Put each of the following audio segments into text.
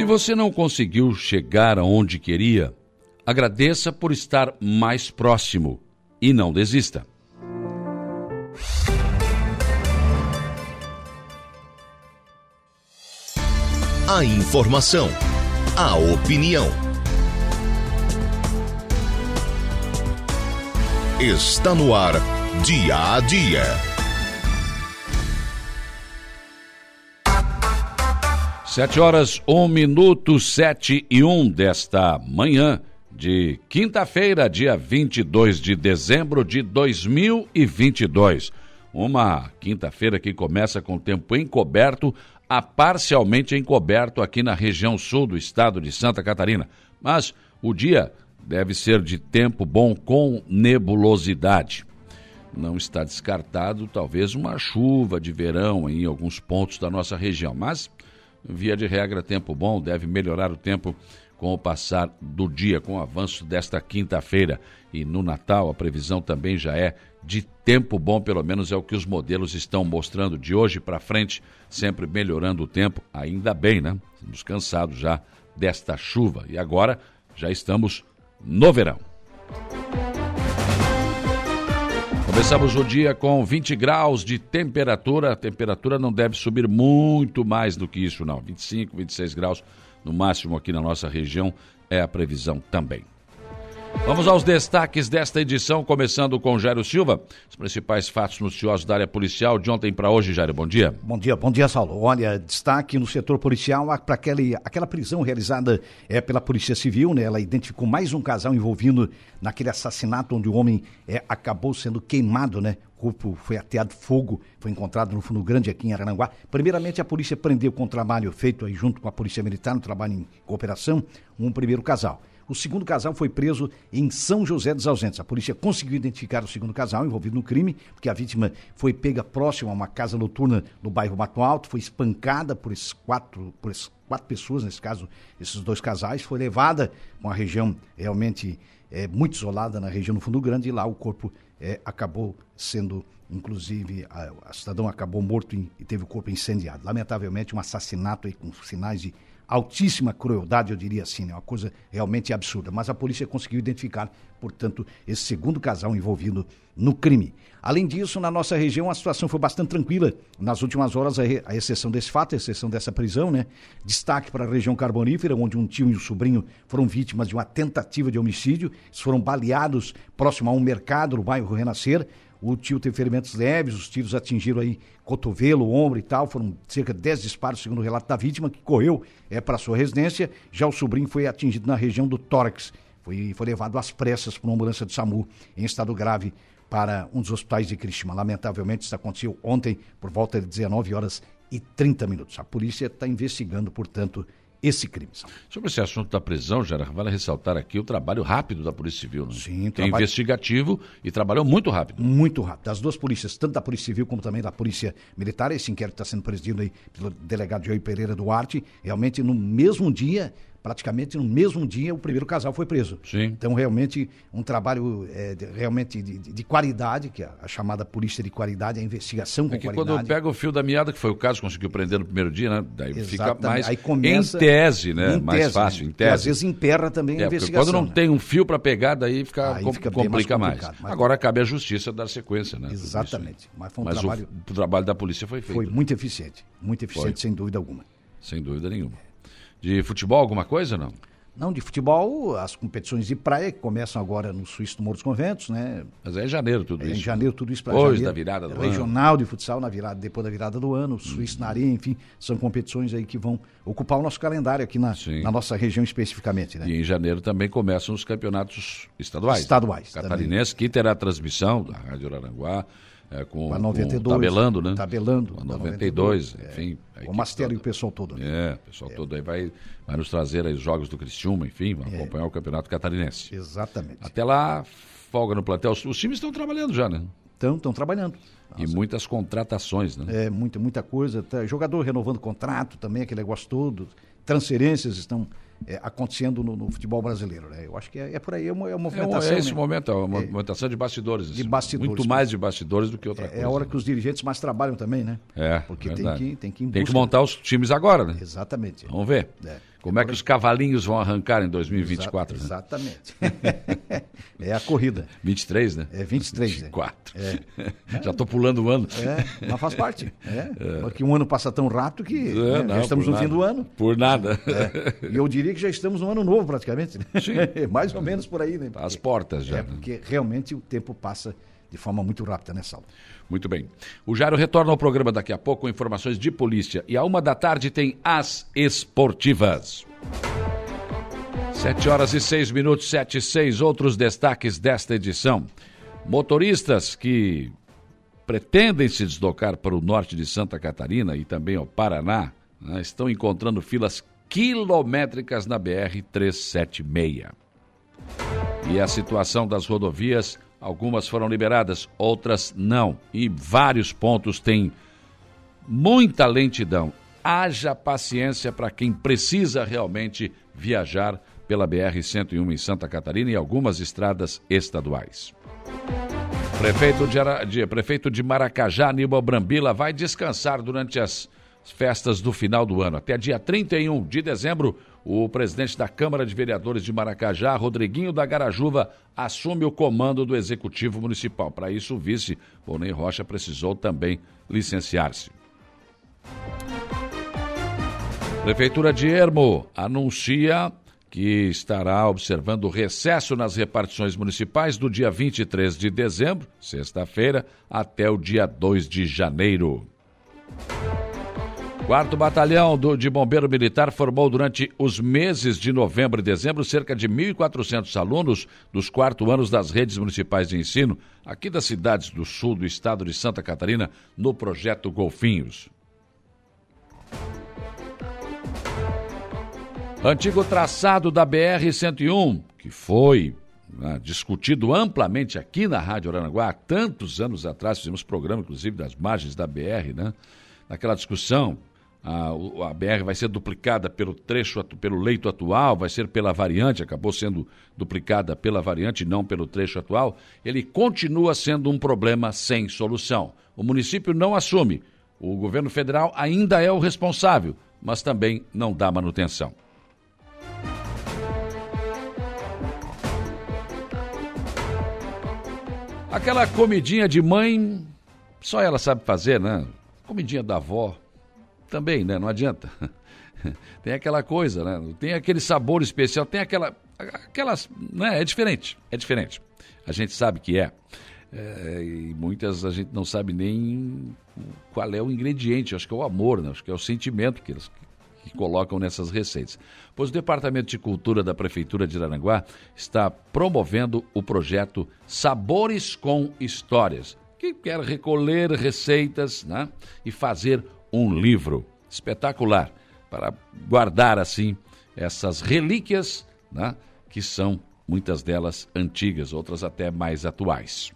Se você não conseguiu chegar aonde queria, agradeça por estar mais próximo e não desista. A informação, a opinião. Está no ar, dia a dia. Sete horas, um minuto, sete e um desta manhã de quinta-feira, dia 22 de dezembro de 2022. Uma quinta-feira que começa com tempo encoberto a parcialmente encoberto aqui na região sul do estado de Santa Catarina. Mas o dia deve ser de tempo bom com nebulosidade. Não está descartado talvez uma chuva de verão em alguns pontos da nossa região, mas via de regra tempo bom deve melhorar o tempo com o passar do dia, com o avanço desta quinta-feira. E no Natal a previsão também já é de tempo bom, pelo menos é o que os modelos estão mostrando de hoje para frente, sempre melhorando o tempo, ainda bem, né? Estamos cansados já desta chuva e agora já estamos no verão. Começamos o dia com 20 graus de temperatura. A temperatura não deve subir muito mais do que isso, não. 25, 26 graus no máximo aqui na nossa região é a previsão também. Vamos aos destaques desta edição, começando com Jairo Silva. Os principais fatos noticiosos da área policial de ontem para hoje, Jairo. Bom dia. Bom dia, bom dia, Saulo. Olha, destaque no setor policial para aquela, aquela prisão realizada é, pela Polícia Civil, né? Ela identificou mais um casal envolvido naquele assassinato onde o homem é, acabou sendo queimado, né? O corpo foi ateado fogo, foi encontrado no Fundo Grande aqui em Arananguá. Primeiramente, a polícia prendeu com o trabalho feito aí junto com a Polícia Militar, no trabalho em cooperação, um primeiro casal. O segundo casal foi preso em São José dos Ausentes. A polícia conseguiu identificar o segundo casal envolvido no crime, porque a vítima foi pega próximo a uma casa noturna no bairro Mato Alto, foi espancada por esses quatro, por esses quatro pessoas, nesse caso, esses dois casais, foi levada com a região realmente é, muito isolada na região do Fundo Grande e lá o corpo é, acabou sendo, inclusive, a, a cidadão acabou morto e, e teve o corpo incendiado. Lamentavelmente, um assassinato aí com sinais de altíssima crueldade, eu diria assim, né? uma coisa realmente absurda. Mas a polícia conseguiu identificar, portanto, esse segundo casal envolvido no crime. Além disso, na nossa região a situação foi bastante tranquila. Nas últimas horas, a, exceção desse fato, a exceção dessa prisão, né? Destaque para a região carbonífera, onde um tio e um sobrinho foram vítimas de uma tentativa de homicídio. Eles foram baleados próximo a um mercado no bairro Renascer. O tio teve ferimentos leves, os tiros atingiram aí cotovelo, ombro e tal. Foram cerca de 10 disparos, segundo o relato da vítima, que correu é, para sua residência. Já o sobrinho foi atingido na região do tórax. Foi, foi levado às pressas por uma ambulância do SAMU em estado grave para um dos hospitais de Cristina. Lamentavelmente, isso aconteceu ontem por volta de 19 horas e 30 minutos. A polícia está investigando, portanto, esse crime. Sobre esse assunto da prisão, Gera, vale ressaltar aqui o trabalho rápido da Polícia Civil. Né? Sim, é trabalho... investigativo e trabalhou muito rápido. Muito rápido. Das duas polícias, tanto da Polícia Civil como também da Polícia Militar, esse inquérito está sendo presidido aí pelo delegado Joey Pereira Duarte, realmente no mesmo dia praticamente no mesmo dia o primeiro casal foi preso. Sim. Então, realmente, um trabalho é, de, realmente de, de, de, qualidade, que é a, chamada polícia de qualidade, a investigação com é que qualidade. quando pega o fio da meada, que foi o caso, conseguiu prender no primeiro dia, né? Daí Exatamente. fica mais Aí começa, em tese, né? Em mais tese, fácil, em tese. E às vezes emperra também é, a investigação. Quando não né? tem um fio para pegar, daí fica, Aí fica complica mais. mais. Agora cabe à justiça dar sequência, né? Exatamente. Mas, foi um Mas trabalho... o, o, trabalho da polícia foi feito. Foi muito eficiente. Muito eficiente, foi. sem dúvida alguma. Sem dúvida nenhuma. De futebol, alguma coisa, não? Não, de futebol, as competições de praia que começam agora no Suíço do Morro dos Conventos, né? Mas é em janeiro tudo é isso. Em janeiro tudo isso para Depois janeiro. da virada do Regional ano. de futsal na virada, depois da virada do ano, Suíço hum. na areia, enfim, são competições aí que vão ocupar o nosso calendário aqui na, na nossa região especificamente, né? E em janeiro também começam os campeonatos estaduais. Estaduais. Catarinense, que terá transmissão da Rádio Araranguá, é, com, a 92, com tabelando, né? Tabelando. A 92, 92 enfim. o Mastério e o pessoal todo. Né? É, o pessoal é. todo aí vai, vai nos trazer aí os jogos do Criciúma, enfim, vai é. acompanhar o Campeonato Catarinense. Exatamente. Até lá, folga no plantel. Os, os times estão trabalhando já, né? Estão, estão trabalhando. Nossa. E muitas contratações, né? É, muita, muita coisa. Tá, jogador renovando contrato também, aquele negócio todo. Transferências estão é, acontecendo no, no, futebol brasileiro. Né? Eu acho que é, é por aí, é uma, é uma movimentação. É, esse né? momento, é uma movimentação de bastidores. De bastidores. Muito mais de bastidores do que outra é, coisa. É a hora né? que os dirigentes mais trabalham também, né? É. Porque tem que, tem que Tem que montar os times agora, né? Exatamente. Vamos ver. É. Como é que os cavalinhos vão arrancar em 2024? Exa exatamente. é a corrida. 23, né? É 23. 24. É. Já estou pulando o ano. É, mas faz parte. É. é. Porque um ano passa tão rápido que é, né, não, já estamos no nada. fim do ano. Por nada. É. E eu diria que já estamos no ano novo praticamente. Né? Sim. Mais ou menos por aí, né? Porque, As portas já. É, porque realmente o tempo passa de forma muito rápida nessa aula. Muito bem. O Jairo retorna ao programa daqui a pouco com informações de polícia. E a uma da tarde tem as esportivas. Sete horas e seis minutos, sete e seis. Outros destaques desta edição. Motoristas que pretendem se deslocar para o norte de Santa Catarina e também ao Paraná né, estão encontrando filas quilométricas na BR-376. E a situação das rodovias Algumas foram liberadas, outras não. E vários pontos têm muita lentidão. Haja paciência para quem precisa realmente viajar pela BR-101 em Santa Catarina e algumas estradas estaduais. Prefeito de, Ara... de, Prefeito de Maracajá, Aníbal Brambila, vai descansar durante as festas do final do ano. Até dia 31 de dezembro, o presidente da Câmara de Vereadores de Maracajá, Rodriguinho da Garajuva, assume o comando do Executivo Municipal. Para isso, o vice, Bonei Rocha, precisou também licenciar-se. Prefeitura de Ermo anuncia que estará observando o recesso nas repartições municipais do dia 23 de dezembro, sexta-feira, até o dia 2 de janeiro. Quarto Batalhão do, de Bombeiro Militar formou durante os meses de novembro e dezembro cerca de 1.400 alunos dos quarto anos das redes municipais de ensino aqui das cidades do sul do estado de Santa Catarina no projeto Golfinhos. Antigo traçado da BR-101, que foi né, discutido amplamente aqui na Rádio Aranaguá há tantos anos atrás, fizemos programa, inclusive, das margens da BR, né? Naquela discussão, a, a BR vai ser duplicada pelo trecho, pelo leito atual, vai ser pela variante, acabou sendo duplicada pela variante, não pelo trecho atual, ele continua sendo um problema sem solução. O município não assume, o governo federal ainda é o responsável, mas também não dá manutenção. Aquela comidinha de mãe, só ela sabe fazer, né? Comidinha da avó, também, né? Não adianta. tem aquela coisa, né? Tem aquele sabor especial, tem aquela. Aquelas. Né? É diferente. É diferente. A gente sabe que é. é. E muitas a gente não sabe nem qual é o ingrediente. Acho que é o amor, né? Acho que é o sentimento que eles que colocam nessas receitas. Pois o Departamento de Cultura da Prefeitura de Aranguá está promovendo o projeto Sabores com Histórias, que quer recolher receitas né, e fazer um livro espetacular para guardar assim essas relíquias, né, que são muitas delas antigas, outras até mais atuais.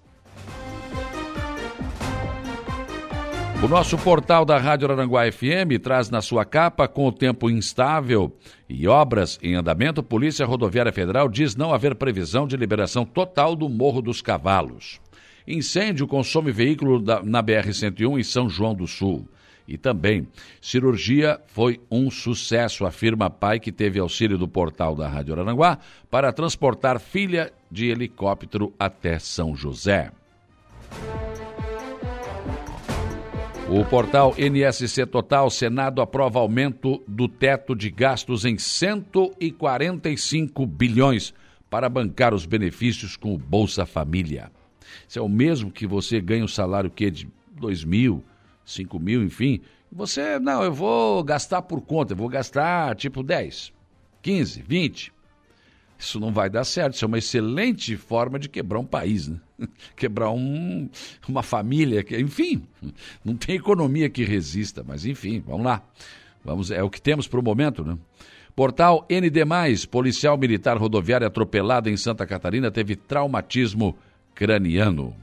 O nosso portal da Rádio Aranguá FM traz na sua capa, com o tempo instável e obras em andamento, Polícia Rodoviária Federal diz não haver previsão de liberação total do Morro dos Cavalos. Incêndio consome veículo da, na BR-101 em São João do Sul. E também, cirurgia foi um sucesso, afirma pai que teve auxílio do portal da Rádio Aranguá para transportar filha de helicóptero até São José. O portal NSC Total, Senado aprova aumento do teto de gastos em 145 bilhões para bancar os benefícios com o Bolsa Família. Isso é o mesmo que você ganha o salário que de 2 mil, 5 mil, enfim, você, não, eu vou gastar por conta, eu vou gastar tipo 10, 15, 20. Isso não vai dar certo, isso é uma excelente forma de quebrar um país, né? quebrar um, uma família, enfim, não tem economia que resista, mas enfim, vamos lá. Vamos, é o que temos para o momento, né? Portal ND+, policial militar rodoviário atropelado em Santa Catarina teve traumatismo craniano.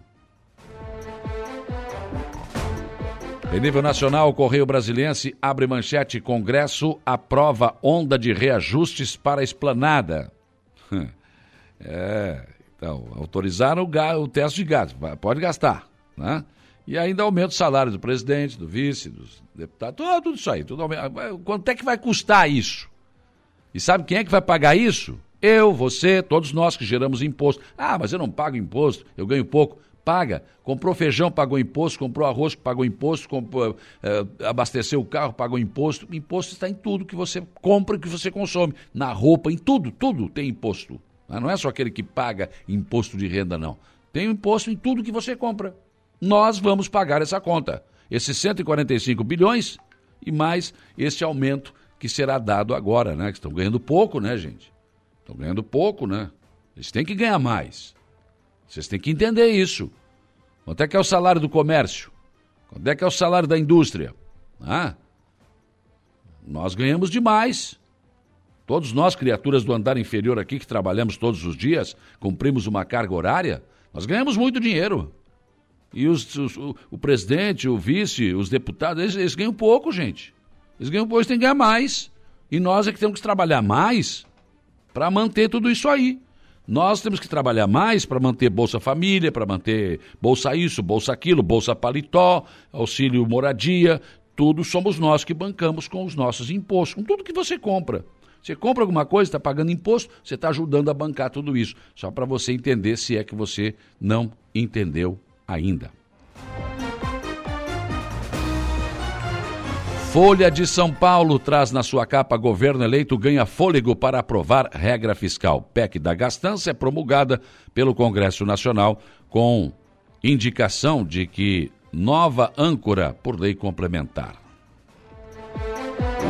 Em nível nacional, o Correio Brasiliense abre manchete: Congresso aprova onda de reajustes para a esplanada. É, então, autorizaram o, o teste de gasto, pode gastar, né? E ainda aumenta o salário do presidente, do vice, dos deputados, tudo, tudo isso aí. Tudo aumenta. Quanto é que vai custar isso? E sabe quem é que vai pagar isso? Eu, você, todos nós que geramos imposto. Ah, mas eu não pago imposto, eu ganho pouco. Paga. Comprou feijão, pagou imposto. Comprou arroz, pagou imposto. Comprou, eh, abasteceu o carro, pagou imposto. Imposto está em tudo que você compra e que você consome. Na roupa, em tudo, tudo tem imposto. Não é só aquele que paga imposto de renda, não. Tem imposto em tudo que você compra. Nós vamos pagar essa conta. Esses 145 bilhões e mais esse aumento que será dado agora, né? Que estão ganhando pouco, né, gente? Estão ganhando pouco, né? Eles têm que ganhar mais. Vocês têm que entender isso. Quanto é que é o salário do comércio? Quanto é que é o salário da indústria? Ah, nós ganhamos demais. Todos nós, criaturas do andar inferior aqui, que trabalhamos todos os dias, cumprimos uma carga horária, nós ganhamos muito dinheiro. E os, os, o, o, presidente, o vice, os deputados, eles, eles, ganham pouco, gente. Eles ganham pouco, eles têm que ganhar mais. E nós é que temos que trabalhar mais para manter tudo isso aí. Nós temos que trabalhar mais para manter Bolsa Família, para manter Bolsa isso, Bolsa aquilo, Bolsa Paletó, auxílio moradia. Tudo somos nós que bancamos com os nossos impostos, com tudo que você compra. Você compra alguma coisa, está pagando imposto, você está ajudando a bancar tudo isso. Só para você entender se é que você não entendeu ainda. Folha de São Paulo traz na sua capa governo eleito ganha fôlego para aprovar regra fiscal. PEC da gastança é promulgada pelo Congresso Nacional com indicação de que nova âncora por lei complementar.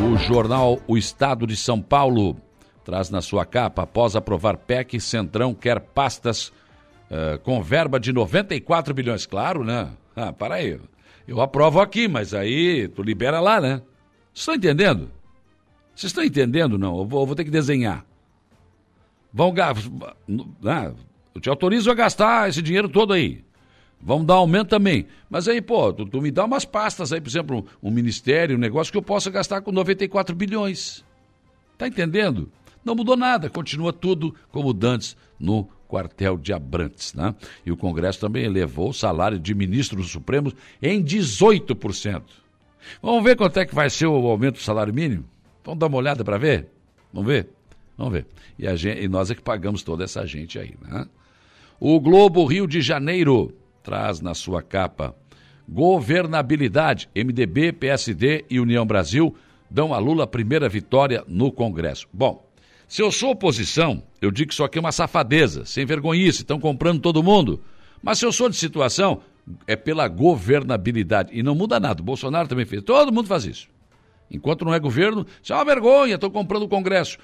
O jornal O Estado de São Paulo traz na sua capa, após aprovar PEC, Centrão quer pastas uh, com verba de 94 bilhões. Claro, né? Ah, para aí. Eu aprovo aqui, mas aí tu libera lá, né? Vocês estão entendendo? Vocês estão entendendo, não? Eu vou, eu vou ter que desenhar. Vão gastar. Ah, eu te autorizo a gastar esse dinheiro todo aí. Vamos dar aumento também. Mas aí, pô, tu, tu me dá umas pastas aí, por exemplo, um, um, ministério, um negócio que eu possa gastar com 94 bilhões. Tá entendendo? Não mudou nada, continua tudo como dantes no quartel de Abrantes, né? E o Congresso também elevou o salário de ministros supremos em 18%. Vamos ver quanto é que vai ser o aumento do salário mínimo? Vamos dar uma olhada para ver? Vamos ver? Vamos ver. E, gente, e nós é que pagamos toda essa gente aí, né? O Globo Rio de Janeiro traz na sua capa governabilidade. MDB, PSD e União Brasil dão a Lula a primeira vitória no Congresso. Bom, se eu sou oposição, eu digo que isso aqui é uma safadeza, sem vergonhice, estão comprando todo mundo. Mas se eu sou de situação, é pela governabilidade. E não muda nada. O Bolsonaro também fez. Todo mundo faz isso. Enquanto não é governo, isso é uma vergonha, estou comprando o Congresso.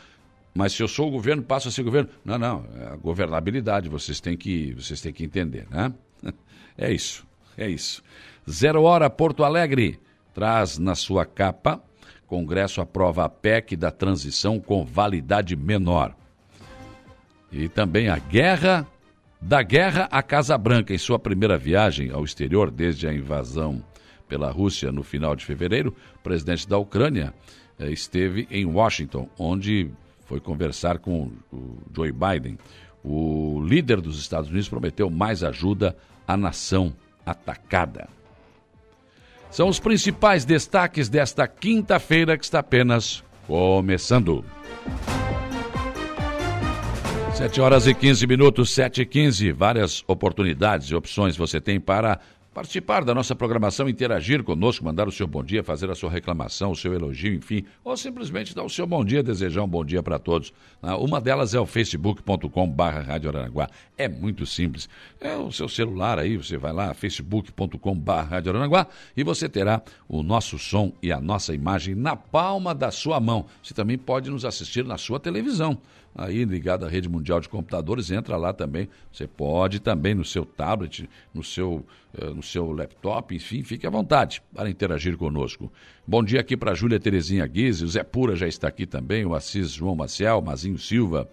Mas se eu sou o governo, passo a ser governo. Não, não, é a governabilidade, vocês têm que, vocês têm que entender, né? É isso, é isso. Zero Hora Porto Alegre traz na sua capa: Congresso aprova a PEC da transição com validade menor. E também a guerra da guerra à Casa Branca em sua primeira viagem ao exterior desde a invasão pela Rússia no final de fevereiro, o presidente da Ucrânia eh, esteve em Washington, onde foi conversar com o Joe Biden. O líder dos Estados Unidos prometeu mais ajuda à nação atacada. São os principais destaques desta quinta-feira que está apenas começando. 7 horas e 15 minutos, 7 e 15. Várias oportunidades e opções você tem para participar da nossa programação, interagir conosco, mandar o seu bom dia, fazer a sua reclamação, o seu elogio, enfim, ou simplesmente dar o seu bom dia, desejar um bom dia para todos. Ah, uma delas é o facebook.com.br Rádio. É muito simples. É o seu celular aí, você vai lá, facebook.com.br Rádio e você terá o nosso som e a nossa imagem na palma da sua mão. Você também pode nos assistir na sua televisão aí ligado à rede mundial de computadores, entra lá também. Você pode também no seu tablet, no seu, uh, no seu laptop, enfim, fique à vontade para interagir conosco. Bom dia aqui para Júlia Terezinha Guise, o Zé Pura já está aqui também, o Assis João Maciel, Mazinho Silva,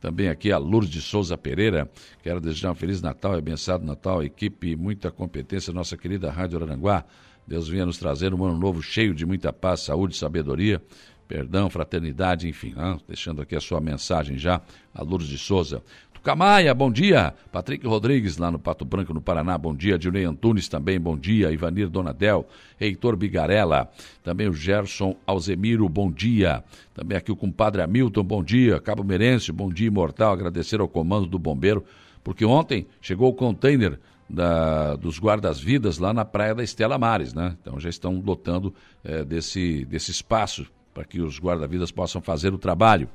também aqui a Lourdes Souza Pereira. Quero desejar um Feliz Natal e abençoado Natal, equipe, muita competência, nossa querida Rádio Aranguá. Deus venha nos trazer um ano novo cheio de muita paz, saúde sabedoria perdão, fraternidade, enfim, né? deixando aqui a sua mensagem já, a Lourdes de Souza. Camaia, bom dia. Patrick Rodrigues, lá no Pato Branco, no Paraná, bom dia. Dilnei Antunes também, bom dia. Ivanir Donadel, Heitor Bigarella, também o Gerson Alzemiro, bom dia. Também aqui o compadre Hamilton, bom dia. Cabo Merense, bom dia imortal. Agradecer ao comando do bombeiro, porque ontem chegou o container da, dos guardas-vidas lá na praia da Estela Mares, né? Então já estão lotando é, desse, desse espaço para que os guarda-vidas possam fazer o trabalho.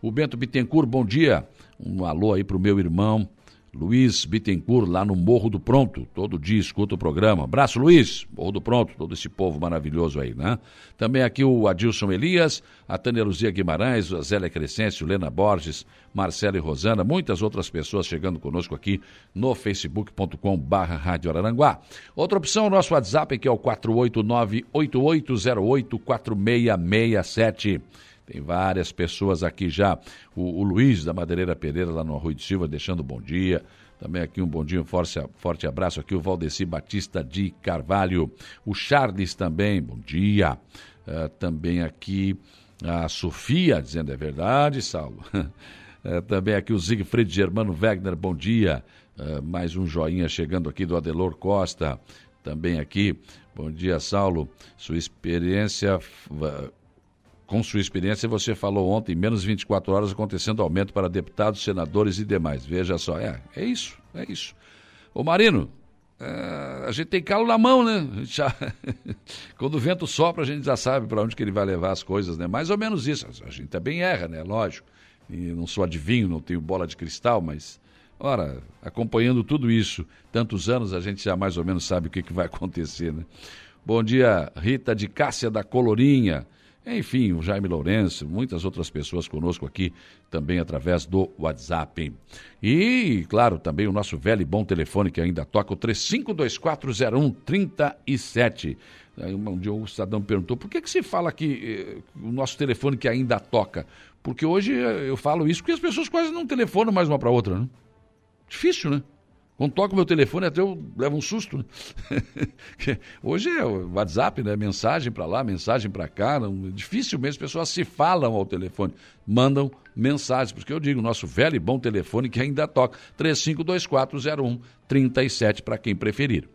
O Bento Bittencourt, bom dia. Um alô aí para o meu irmão Luiz Bittencourt, lá no Morro do Pronto. Todo dia escuta o programa. Abraço, Luiz. Morro do Pronto, todo esse povo maravilhoso aí, né? Também aqui o Adilson Elias, a Tânia Luzia Guimarães, a Zélia Crescêncio, Lena Borges, Marcela e Rosana, muitas outras pessoas chegando conosco aqui no facebook.com barra Rádio Araranguá. Outra opção, o nosso WhatsApp, que é o 489 8808 4667 tem várias pessoas aqui já. O, o Luiz da Madeireira Pereira, lá no Arroio de Silva, deixando bom dia. Também aqui um bom dia, um forte, forte abraço aqui, o Valdeci Batista de Carvalho. O Charles também, bom dia. Uh, também aqui a Sofia, dizendo é verdade, Saulo. uh, também aqui o Siegfried Germano Wegner, bom dia. Uh, mais um joinha chegando aqui do Adelor Costa. Também aqui, bom dia, Saulo. Sua experiência com sua experiência, você falou ontem, menos 24 horas, acontecendo aumento para deputados, senadores e demais. Veja só, é, é isso, é isso. Ô Marino, é, a gente tem calo na mão, né? Já, quando o vento sopra, a gente já sabe para onde que ele vai levar as coisas, né? Mais ou menos isso. A gente também erra, né? Lógico. E não sou adivinho, não tenho bola de cristal, mas, ora, acompanhando tudo isso, tantos anos, a gente já mais ou menos sabe o que, que vai acontecer, né? Bom dia, Rita de Cássia da Colorinha. Enfim, o Jaime Lourenço, muitas outras pessoas conosco aqui também através do WhatsApp. E, claro, também o nosso velho e bom telefone que ainda toca, o 35240137. Um dia o cidadão perguntou, por que, que se fala que eh, o nosso telefone que ainda toca? Porque hoje eh, eu falo isso porque as pessoas quase não telefonam mais uma para outra, né? Difícil, né? Quando toca o meu telefone, até eu levo um susto. Né? Hoje é o WhatsApp, né? Mensagem para lá, mensagem para cá. Não, dificilmente as pessoas se falam ao telefone, mandam mensagens. Porque eu digo, nosso velho e bom telefone que ainda toca. 35240137 para quem preferir.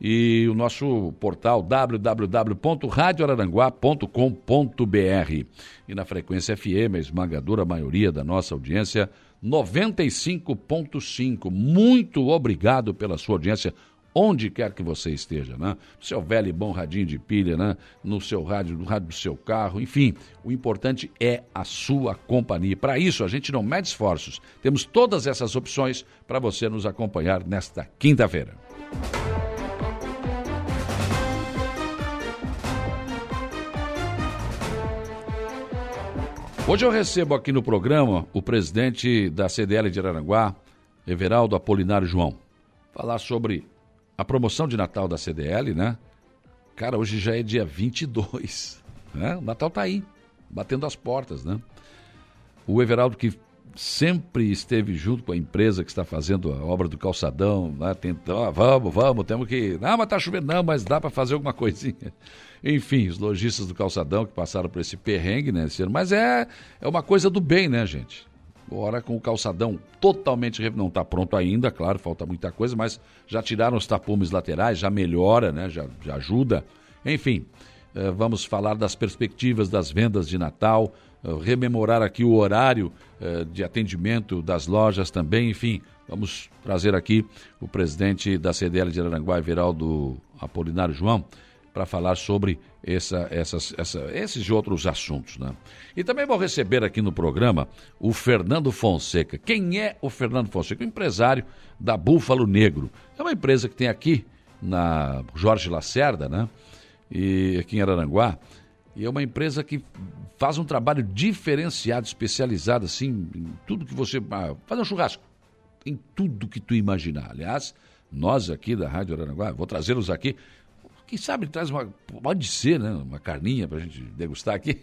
E o nosso portal www.radioararanguá.com.br. E na frequência FM, a esmagadora maioria da nossa audiência 95.5. Muito obrigado pela sua audiência, onde quer que você esteja, né? No seu velho e bom radinho de pilha, né? No seu rádio, no rádio do seu carro, enfim. O importante é a sua companhia. Para isso, a gente não mede esforços. Temos todas essas opções para você nos acompanhar nesta quinta-feira. Hoje eu recebo aqui no programa o presidente da CDL de Araranguá, Everaldo Apolinário João, falar sobre a promoção de Natal da CDL, né? Cara, hoje já é dia 22, né? O Natal tá aí, batendo as portas, né? O Everaldo que sempre esteve junto com a empresa que está fazendo a obra do calçadão, né? Tentando, ah, vamos, vamos, temos que. Não, mas tá chovendo, não, mas dá para fazer alguma coisinha. Enfim, os lojistas do calçadão que passaram por esse perrengue, né, esse ano. Mas é, é uma coisa do bem, né, gente? Agora com o calçadão totalmente não está pronto ainda, claro, falta muita coisa, mas já tiraram os tapumes laterais, já melhora, né? Já, já ajuda. Enfim, eh, vamos falar das perspectivas das vendas de Natal, eh, rememorar aqui o horário eh, de atendimento das lojas também, enfim, vamos trazer aqui o presidente da CDL de Aranguá, Veraldo Apolinário João, para falar sobre essa, essas, essa, esses e outros assuntos. Né? E também vou receber aqui no programa o Fernando Fonseca. Quem é o Fernando Fonseca? O empresário da Búfalo Negro. É uma empresa que tem aqui na Jorge Lacerda, né? E aqui em Araranguá. E é uma empresa que faz um trabalho diferenciado, especializado, assim, em tudo que você. Ah, faz um churrasco. Em tudo que tu imaginar. Aliás, nós aqui da Rádio Araranguá, vou trazê-los aqui quem sabe traz uma. Pode ser, né? Uma carninha para a gente degustar aqui.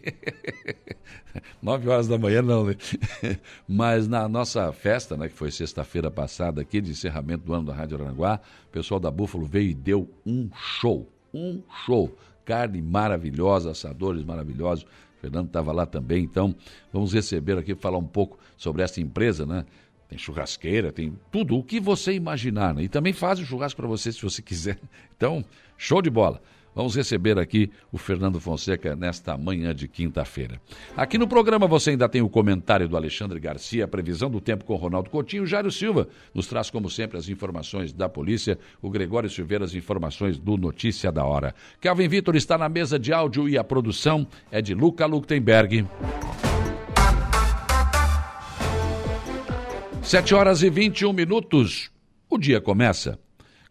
Nove horas da manhã, não, né? Mas na nossa festa, né, que foi sexta-feira passada aqui, de encerramento do ano da Rádio Aranguá, o pessoal da Búfalo veio e deu um show. Um show. Carne maravilhosa, assadores maravilhosos. O Fernando estava lá também, então vamos receber aqui falar um pouco sobre essa empresa, né? Tem churrasqueira, tem tudo, o que você imaginar. Né? E também faz o churrasco para você se você quiser. Então, show de bola. Vamos receber aqui o Fernando Fonseca nesta manhã de quinta-feira. Aqui no programa você ainda tem o comentário do Alexandre Garcia, a previsão do tempo com Ronaldo Coutinho. Jairo Silva nos traz, como sempre, as informações da polícia. O Gregório Silveira, as informações do Notícia da Hora. Kelvin Vitor está na mesa de áudio e a produção é de Luca Luktenberg. Sete horas e 21 minutos. O dia começa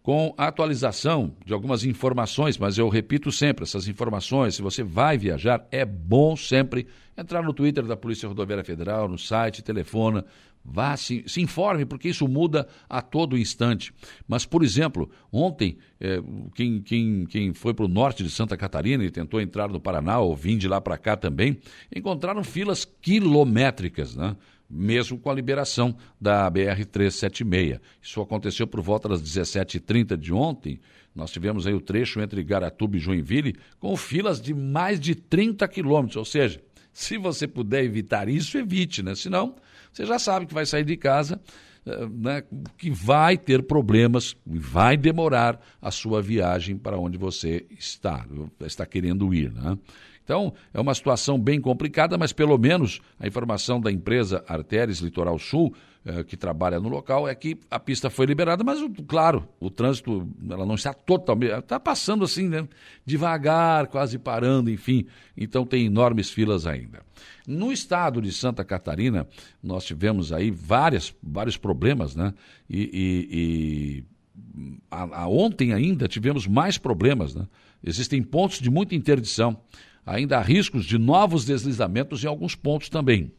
com a atualização de algumas informações, mas eu repito sempre, essas informações, se você vai viajar, é bom sempre entrar no Twitter da Polícia Rodoviária Federal, no site, telefona, vá, se, se informe, porque isso muda a todo instante. Mas, por exemplo, ontem, é, quem, quem, quem foi para o norte de Santa Catarina e tentou entrar no Paraná, ou vim de lá para cá também, encontraram filas quilométricas, né? Mesmo com a liberação da BR-376. Isso aconteceu por volta das 17h30 de ontem. Nós tivemos aí o trecho entre Garatuba e Joinville com filas de mais de 30 quilômetros. Ou seja, se você puder evitar isso, evite, né? Senão, você já sabe que vai sair de casa, eh, né, que vai ter problemas, vai demorar a sua viagem para onde você está, está querendo ir. Né? Então, é uma situação bem complicada, mas pelo menos a informação da empresa Artérias Litoral Sul, eh, que trabalha no local, é que a pista foi liberada, mas, claro, o trânsito ela não está totalmente. Está passando assim, né? Devagar, quase parando, enfim. Então, tem enormes filas ainda. No estado de Santa Catarina, nós tivemos aí várias, vários problemas, né? E, e, e a, a ontem ainda tivemos mais problemas, né? Existem pontos de muita interdição ainda há riscos de novos deslizamentos em alguns pontos também.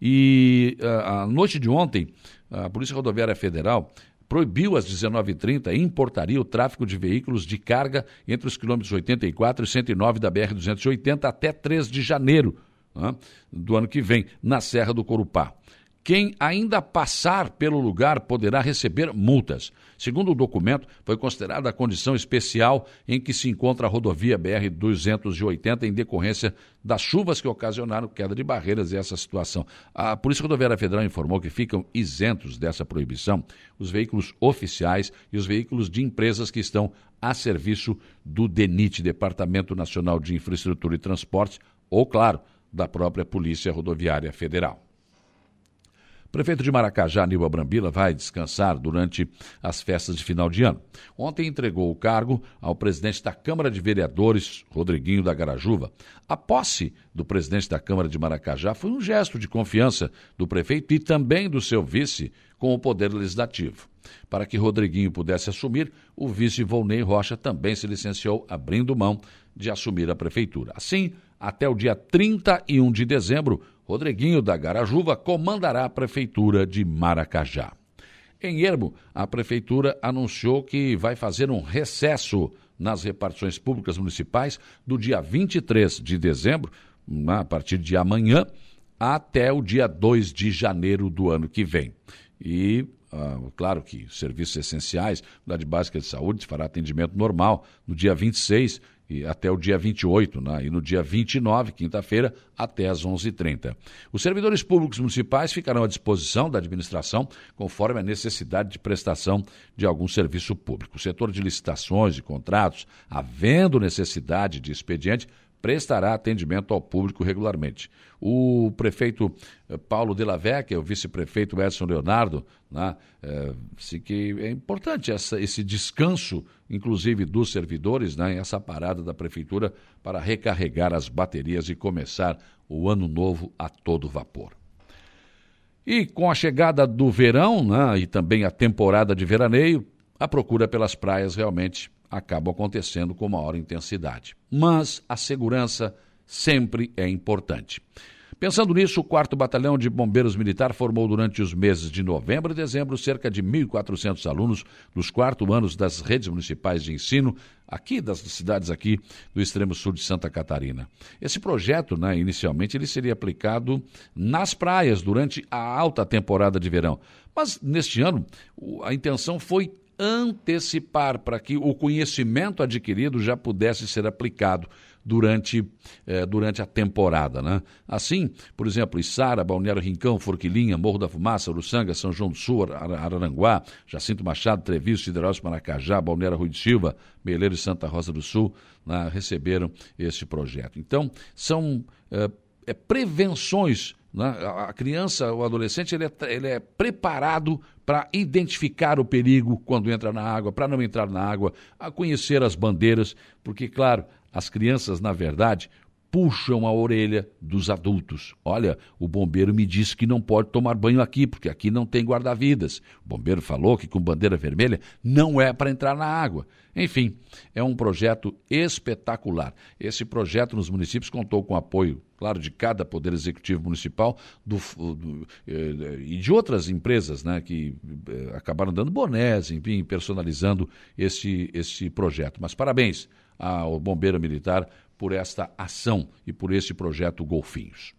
E a noite de ontem, a Polícia Rodoviária Federal proibiu às 19h30 e importaria o tráfego de veículos de carga entre os quilômetros 84 e 109 da BR-280 até 3 de janeiro né, do ano que vem, na Serra do Corupá. Quem ainda passar pelo lugar poderá receber multas. Segundo o documento, foi considerada a condição especial em que se encontra a rodovia BR-280 em decorrência das chuvas que ocasionaram queda de barreiras e essa situação. A Polícia Rodoviária Federal informou que ficam isentos dessa proibição os veículos oficiais e os veículos de empresas que estão a serviço do DENIT, Departamento Nacional de Infraestrutura e Transportes, ou, claro, da própria Polícia Rodoviária Federal. Prefeito de Maracajá, Nilva Brambila, vai descansar durante as festas de final de ano. Ontem entregou o cargo ao presidente da Câmara de Vereadores, Rodriguinho da Garajuva. A posse do presidente da Câmara de Maracajá foi um gesto de confiança do prefeito e também do seu vice com o Poder Legislativo. Para que Rodriguinho pudesse assumir, o vice Volney Rocha também se licenciou, abrindo mão de assumir a prefeitura. Assim, até o dia 31 de dezembro, Rodriguinho da Garajuva comandará a Prefeitura de Maracajá. Em Ermo, a Prefeitura anunciou que vai fazer um recesso nas repartições públicas municipais do dia 23 de dezembro, a partir de amanhã, até o dia 2 de janeiro do ano que vem. E ah, claro que serviços essenciais, unidade básica de saúde fará atendimento normal no dia 26 e até o dia 28, né? e no dia 29, quinta-feira, até às 11h30. Os servidores públicos municipais ficarão à disposição da administração conforme a necessidade de prestação de algum serviço público. O setor de licitações e contratos, havendo necessidade de expediente, prestará atendimento ao público regularmente. O prefeito eh, Paulo de la Vecchia, o vice-prefeito Edson Leonardo, né, é, que é importante essa, esse descanso, inclusive dos servidores, né, essa parada da prefeitura para recarregar as baterias e começar o ano novo a todo vapor. E com a chegada do verão né, e também a temporada de veraneio, a procura pelas praias realmente acaba acontecendo com maior intensidade. Mas a segurança sempre é importante. Pensando nisso, o 4 Batalhão de Bombeiros Militar formou durante os meses de novembro e dezembro cerca de 1.400 alunos dos quarto anos das redes municipais de ensino, aqui das cidades aqui do extremo sul de Santa Catarina. Esse projeto, né, inicialmente, ele seria aplicado nas praias durante a alta temporada de verão. Mas neste ano, a intenção foi antecipar para que o conhecimento adquirido já pudesse ser aplicado durante, eh, durante a temporada. Né? Assim, por exemplo, Içara, Balneário Rincão, Forquilinha, Morro da Fumaça, Uruçanga, São João do Sul, Araranguá, Jacinto Machado, Treviso, Siderópolis, Maracajá, Balneário Rui de Silva, Meleiro e Santa Rosa do Sul né, receberam este projeto. Então, são eh, prevenções né? A criança, o adolescente, ele é, ele é preparado para identificar o perigo quando entra na água, para não entrar na água, a conhecer as bandeiras, porque, claro, as crianças, na verdade, puxam a orelha dos adultos. Olha, o bombeiro me disse que não pode tomar banho aqui, porque aqui não tem guarda-vidas. O bombeiro falou que com bandeira vermelha não é para entrar na água. Enfim, é um projeto espetacular. Esse projeto nos municípios contou com apoio, claro, de cada poder executivo municipal do, do, eh, e de outras empresas né, que eh, acabaram dando bonés, enfim, personalizando esse, esse projeto. Mas parabéns ao bombeiro militar por esta ação e por esse projeto Golfinhos.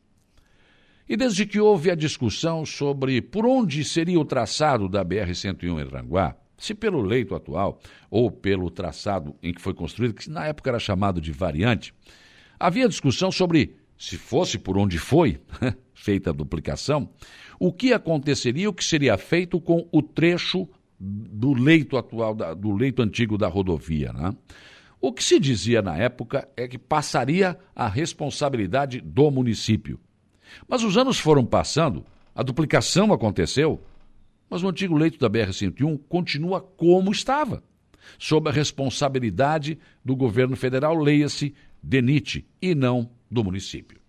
E desde que houve a discussão sobre por onde seria o traçado da BR-101 em Ranguá, se pelo leito atual ou pelo traçado em que foi construído, que na época era chamado de variante, havia discussão sobre se fosse por onde foi feita a duplicação, o que aconteceria, o que seria feito com o trecho do leito atual, do leito antigo da rodovia. Né? O que se dizia na época é que passaria a responsabilidade do município. Mas os anos foram passando, a duplicação aconteceu, mas o antigo leito da BR-101 continua como estava, sob a responsabilidade do governo federal, leia-se DENIT, e não do município.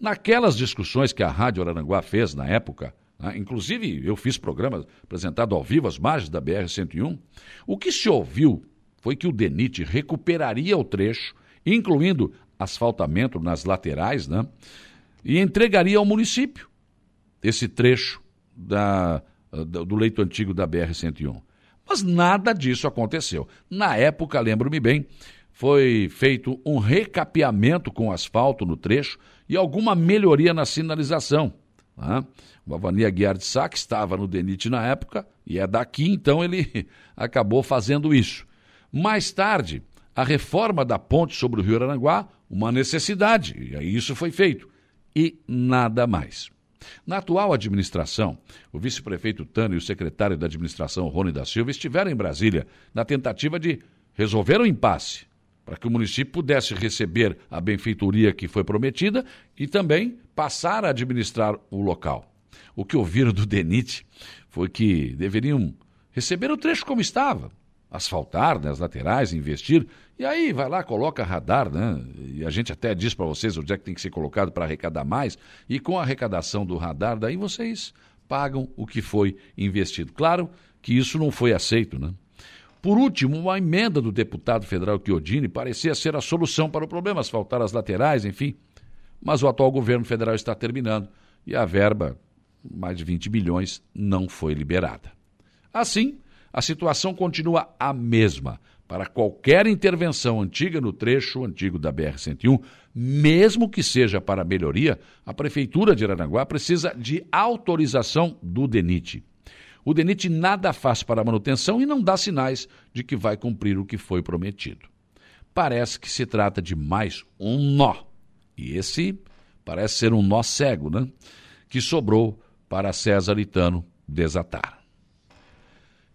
Naquelas discussões que a Rádio Araranguá fez na época, né, inclusive eu fiz programa apresentado ao vivo às margens da BR-101, o que se ouviu foi que o DENIT recuperaria o trecho, incluindo asfaltamento nas laterais, né? E entregaria ao município esse trecho da, do leito antigo da BR-101. Mas nada disso aconteceu. Na época, lembro-me bem, foi feito um recapeamento com asfalto no trecho e alguma melhoria na sinalização. Né? O Avania Guiar de Sá, que estava no DENIT na época, e é daqui, então ele acabou fazendo isso. Mais tarde, a reforma da ponte sobre o Rio Aranguá, uma necessidade, e aí isso foi feito. E nada mais. Na atual administração, o vice-prefeito Tano e o secretário da administração, Rony da Silva, estiveram em Brasília na tentativa de resolver o impasse, para que o município pudesse receber a benfeitoria que foi prometida e também passar a administrar o local. O que ouviram do DENIT foi que deveriam receber o trecho como estava, asfaltar né, as laterais, investir, e aí vai lá, coloca radar, né? E a gente até diz para vocês onde é que tem que ser colocado para arrecadar mais, e com a arrecadação do radar, daí vocês pagam o que foi investido. Claro que isso não foi aceito, né? Por último, uma emenda do deputado federal Chiodini parecia ser a solução para o problema, asfaltar as laterais, enfim. Mas o atual governo federal está terminando e a verba, mais de 20 bilhões, não foi liberada. Assim, a situação continua a mesma. Para qualquer intervenção antiga no trecho antigo da BR-101, mesmo que seja para melhoria, a Prefeitura de Aranaguá precisa de autorização do DENIT. O DENIT nada faz para a manutenção e não dá sinais de que vai cumprir o que foi prometido. Parece que se trata de mais um nó. E esse parece ser um nó cego, né? Que sobrou para César Itano desatar.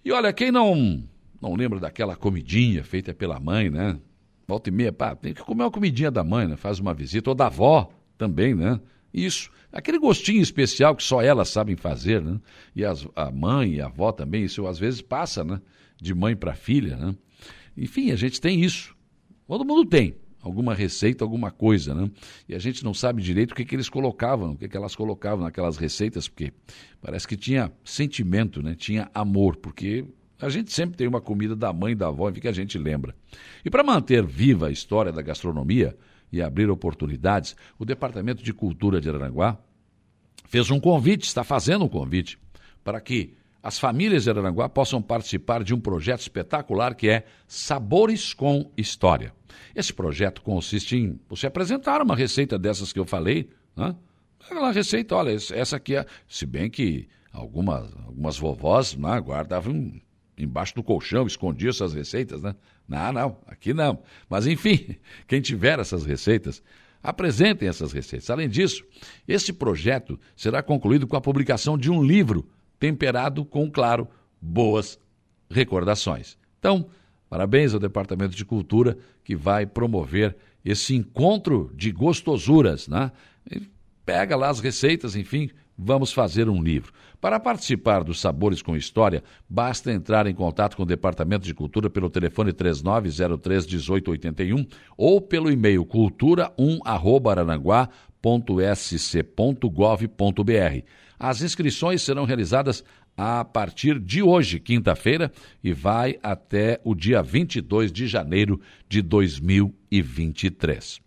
E olha, quem não não lembra daquela comidinha feita pela mãe, né? Volta e meia, pá, tem que comer uma comidinha da mãe, né? Faz uma visita, ou da avó também, né? Isso, aquele gostinho especial que só elas sabem fazer, né? E as, a mãe e a avó também, isso às vezes passa, né? De mãe para filha, né? Enfim, a gente tem isso. Todo mundo tem alguma receita, alguma coisa, né? E a gente não sabe direito o que, que eles colocavam, o que, que elas colocavam naquelas receitas, porque parece que tinha sentimento, né? Tinha amor, porque a gente sempre tem uma comida da mãe e da avó que a gente lembra. E para manter viva a história da gastronomia e abrir oportunidades, o Departamento de Cultura de Araranguá fez um convite, está fazendo um convite, para que as famílias de Araranguá possam participar de um projeto espetacular que é Sabores com História. Esse projeto consiste em você apresentar uma receita dessas que eu falei, né? Aquela receita, olha, essa aqui é. Se bem que algumas, algumas vovós né, guardavam embaixo do colchão, escondia essas receitas, né? Não, não, aqui não. Mas enfim, quem tiver essas receitas, apresentem essas receitas. Além disso, esse projeto será concluído com a publicação de um livro temperado com, claro, boas recordações. Então, parabéns ao Departamento de Cultura que vai promover esse encontro de gostosuras, né? pega lá as receitas, enfim, vamos fazer um livro. Para participar dos Sabores com História, basta entrar em contato com o Departamento de Cultura pelo telefone 3903-1881 ou pelo e-mail cultura1@arananguá.sc.gov.br. As inscrições serão realizadas a partir de hoje, quinta-feira, e vai até o dia 22 de janeiro de 2023.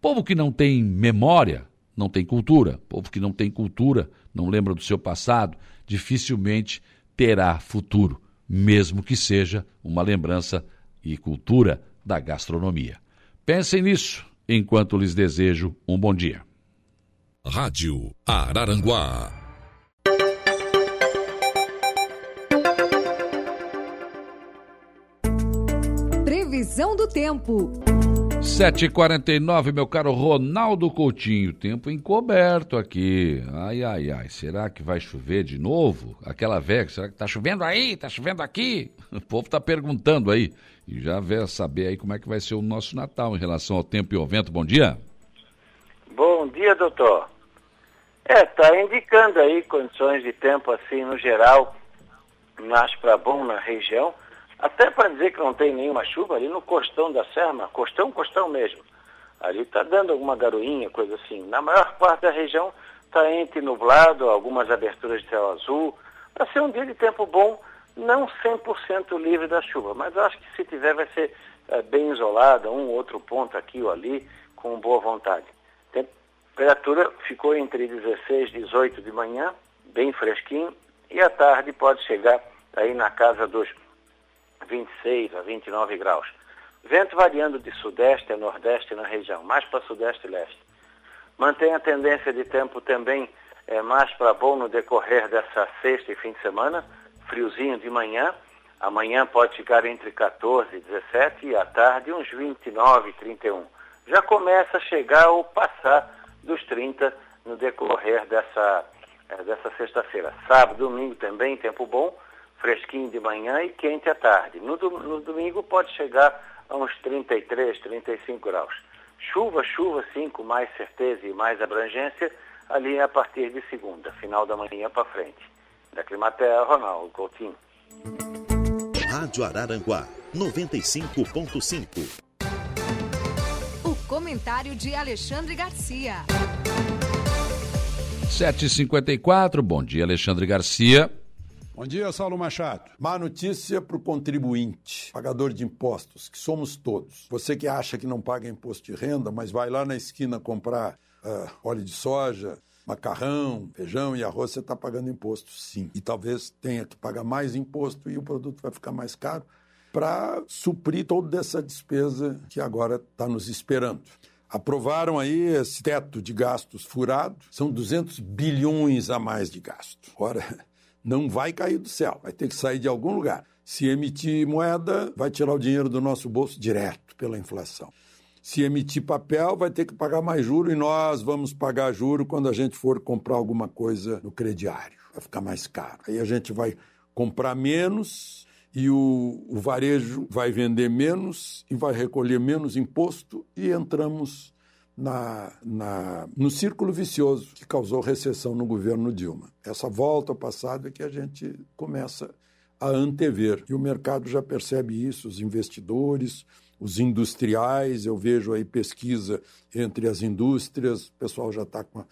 Povo que não tem memória, não tem cultura. Povo que não tem cultura, não lembra do seu passado, dificilmente terá futuro, mesmo que seja uma lembrança e cultura da gastronomia. Pensem nisso enquanto lhes desejo um bom dia. Rádio Araranguá. Previsão do tempo. 7h49, meu caro Ronaldo Coutinho. Tempo encoberto aqui. Ai, ai, ai. Será que vai chover de novo? Aquela velha, será que tá chovendo aí? Tá chovendo aqui? O povo tá perguntando aí. E já vai saber aí como é que vai ser o nosso Natal em relação ao tempo e ao vento. Bom dia. Bom dia, doutor. É, tá indicando aí condições de tempo assim no geral, mais para bom na região. Até para dizer que não tem nenhuma chuva ali no costão da Serra, costão, costão mesmo. Ali está dando alguma garoinha, coisa assim. Na maior parte da região está entre nublado, algumas aberturas de céu azul. Para ser um dia de tempo bom, não 100% livre da chuva, mas acho que se tiver vai ser é, bem isolada, um outro ponto aqui ou ali, com boa vontade. Temperatura ficou entre 16 e 18 de manhã, bem fresquinho, e à tarde pode chegar aí na casa dos 26 a 29 graus. Vento variando de sudeste a nordeste na região, mais para sudeste e leste. Mantém a tendência de tempo também é, mais para bom no decorrer dessa sexta e fim de semana, friozinho de manhã. Amanhã pode ficar entre 14 e 17 e à tarde uns 29 e 31. Já começa a chegar ou passar dos 30 no decorrer dessa, é, dessa sexta-feira. Sábado, domingo também, tempo bom fresquinho de manhã e quente à tarde. No, domingo pode chegar a uns 33, 35 graus. Chuva, chuva sim, com mais certeza e mais abrangência, ali a partir de segunda, final da manhã para frente. Da Climaterra, Ronaldo Coutinho. Rádio Araranguá, 95.5. Comentário de Alexandre Garcia. 7h54, bom dia, Alexandre Garcia. Bom dia, Saulo Machado. Má notícia para o contribuinte, pagador de impostos, que somos todos. Você que acha que não paga imposto de renda, mas vai lá na esquina comprar uh, óleo de soja, macarrão, feijão e arroz, você está pagando imposto sim. E talvez tenha que pagar mais imposto e o produto vai ficar mais caro para suprir toda essa despesa que agora está nos esperando. Aprovaram aí esse teto de gastos furado, são 200 bilhões a mais de gasto. Ora, não vai cair do céu, vai ter que sair de algum lugar. Se emitir moeda, vai tirar o dinheiro do nosso bolso direto pela inflação. Se emitir papel, vai ter que pagar mais juro e nós vamos pagar juro quando a gente for comprar alguma coisa no crediário. Vai ficar mais caro. Aí a gente vai comprar menos e o, o varejo vai vender menos e vai recolher menos imposto e entramos na, na, no círculo vicioso que causou recessão no governo Dilma. Essa volta ao passado é que a gente começa a antever. E o mercado já percebe isso, os investidores, os industriais, eu vejo aí pesquisa entre as indústrias, o pessoal já está com,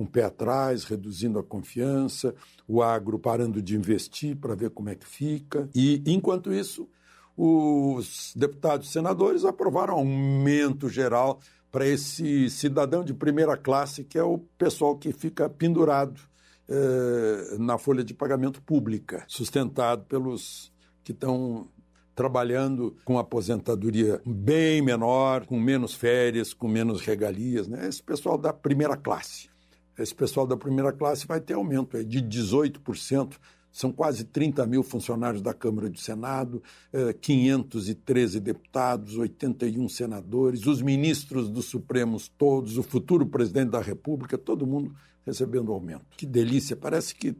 com o pé atrás, reduzindo a confiança, o agro parando de investir para ver como é que fica. E, enquanto isso, os deputados e senadores aprovaram aumento geral para esse cidadão de primeira classe, que é o pessoal que fica pendurado eh, na folha de pagamento pública, sustentado pelos que estão trabalhando com aposentadoria bem menor, com menos férias, com menos regalias. Né? Esse pessoal da primeira classe. Esse pessoal da primeira classe vai ter aumento de 18% São quase 30 mil funcionários da Câmara e do Senado, 513 eh, deputados, 81 senadores, os ministros dos Supremos todos, o futuro presidente da República, todo mundo recebendo aumento. Que delícia! Parece que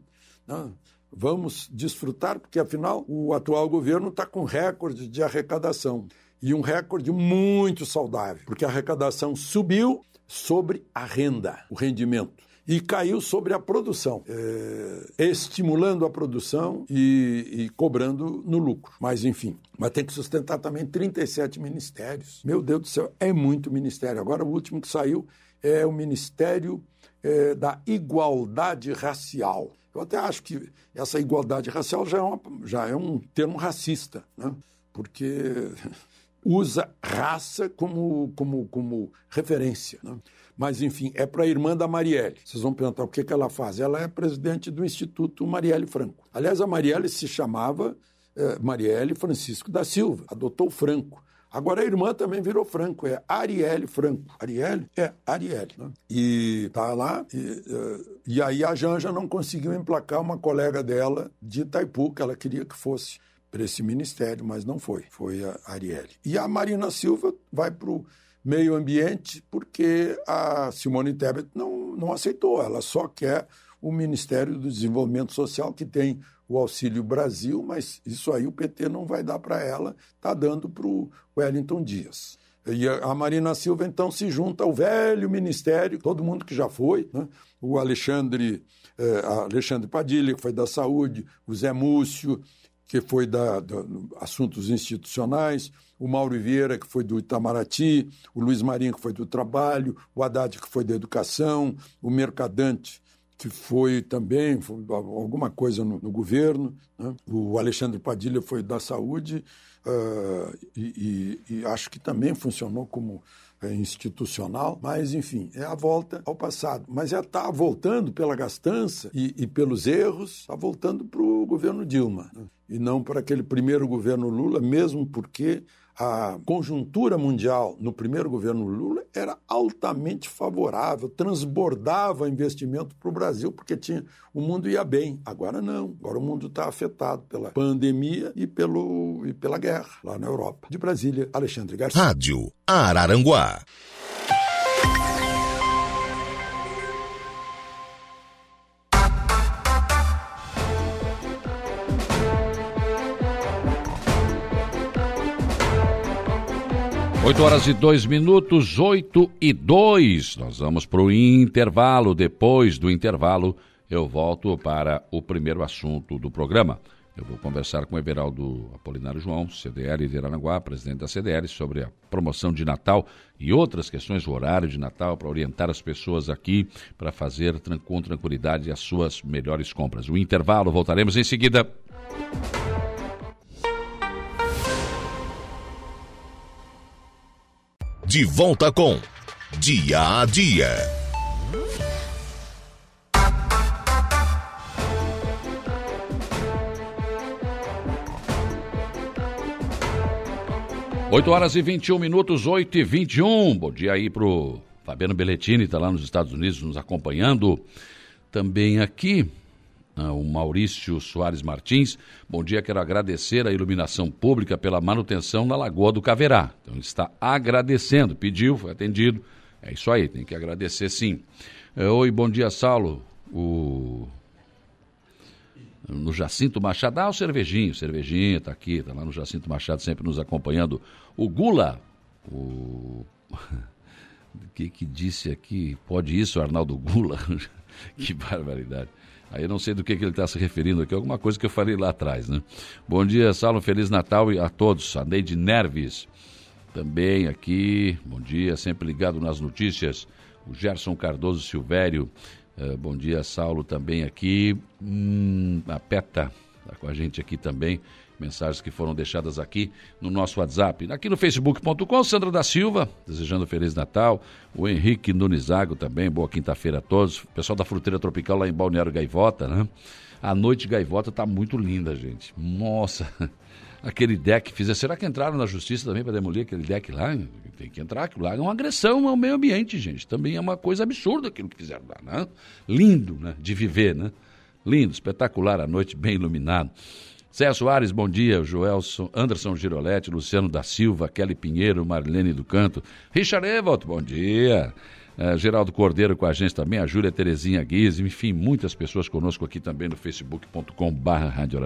não, né, vamos desfrutar, porque afinal o atual governo está com recorde de arrecadação. E um recorde muito saudável, porque a arrecadação subiu sobre a renda, o rendimento e caiu sobre a produção, é, estimulando a produção e, e, cobrando no lucro. Mas, enfim, mas tem que sustentar também 37 ministérios. Meu Deus do céu, é muito ministério. Agora, o último que saiu é o Ministério é, da Igualdade Racial. Eu até acho que essa igualdade racial já é, uma, já é um termo racista, né? porque usa raça como, como, como referência. Né? Mas, enfim, é para a irmã da Marielle. Vocês vão perguntar o que, que ela faz. Ela é presidente do Instituto Marielle Franco. Aliás, a Marielle se chamava eh, Marielle Francisco da Silva, adotou Franco. Agora a irmã também virou Franco, é Arielle Franco. Arielle? É, Arielle. Né? E tá lá, e, uh, e aí a Janja não conseguiu emplacar uma colega dela de Itaipu, que ela queria que fosse para esse ministério, mas não foi. Foi a Arielle. E a Marina Silva vai para o meio ambiente porque a Simone Tebet não, não aceitou. Ela só quer o Ministério do Desenvolvimento Social, que tem o Auxílio Brasil, mas isso aí o PT não vai dar para ela, está dando para o Wellington Dias. E a Marina Silva, então, se junta ao velho ministério, todo mundo que já foi, né? o Alexandre, eh, Alexandre Padilha, que foi da Saúde, o Zé Múcio, que foi da, da, Assuntos Institucionais, o Mauro Vieira, que foi do Itamaraty, o Luiz Marinho, que foi do Trabalho, o Haddad, que foi da Educação, o Mercadante, que foi também foi alguma coisa no, no governo, né? o Alexandre Padilha foi da Saúde, uh, e, e, e acho que também funcionou como é, institucional, mas enfim, é a volta ao passado. Mas é estar tá voltando pela gastança e, e pelos erros, está voltando para o governo Dilma, né? e não para aquele primeiro governo Lula, mesmo porque a conjuntura mundial no primeiro governo Lula era altamente favorável, transbordava investimento para o Brasil, porque tinha, o mundo ia bem. Agora não, agora o mundo está afetado pela pandemia e, pelo, e pela guerra lá na Europa. De Brasília, Alexandre Garcia. Rádio Araranguá. 8 horas e 2 minutos, 8 e 2. Nós vamos para o intervalo. Depois do intervalo, eu volto para o primeiro assunto do programa. Eu vou conversar com o Everaldo Apolinário João, CDL de Aranaguá, presidente da CDL, sobre a promoção de Natal e outras questões, o horário de Natal, para orientar as pessoas aqui para fazer com tranquilidade as suas melhores compras. O intervalo, voltaremos em seguida. De volta com Dia a Dia. Oito horas e 21 minutos, 8 e 21. Bom dia aí pro Fabiano Belletini, está lá nos Estados Unidos nos acompanhando. Também aqui o Maurício Soares Martins. Bom dia, quero agradecer a iluminação pública pela manutenção na Lagoa do Caverá. Então está agradecendo, pediu, foi atendido. É isso aí, tem que agradecer sim. É, oi, bom dia, Saulo. O no Jacinto Machado. Ah, o Cervejinho, Cervejinho está aqui, está lá no Jacinto Machado, sempre nos acompanhando. O Gula, o. O que que disse aqui? Pode isso, Arnaldo Gula? que barbaridade. Aí eu não sei do que, que ele está se referindo aqui, alguma coisa que eu falei lá atrás, né? Bom dia, Saulo, Feliz Natal a todos. A Neide Nerves também aqui. Bom dia, sempre ligado nas notícias. O Gerson Cardoso Silvério. Uh, bom dia, Saulo, também aqui. Hum, a PETA está com a gente aqui também mensagens que foram deixadas aqui no nosso WhatsApp. Aqui no facebook.com, Sandra da Silva, desejando Feliz Natal. O Henrique Nunizago também, boa quinta-feira a todos. O pessoal da Fruteira Tropical lá em Balneário Gaivota, né? A noite Gaivota está muito linda, gente. Nossa, aquele deck fizeram. Será que entraram na justiça também para demolir aquele deck lá? Tem que entrar, aquilo lá é uma agressão ao meio ambiente, gente. Também é uma coisa absurda aquilo que fizeram lá, né? Lindo, né? De viver, né? Lindo, espetacular a noite, bem iluminado. César Soares, bom dia. Joelson, Anderson Giroletti, Luciano da Silva, Kelly Pinheiro, Marlene do Canto. Richard Evald, bom dia. Uh, Geraldo Cordeiro com a gente também, a Júlia Terezinha Guise, enfim, muitas pessoas conosco aqui também no facebook.com barra Rádio.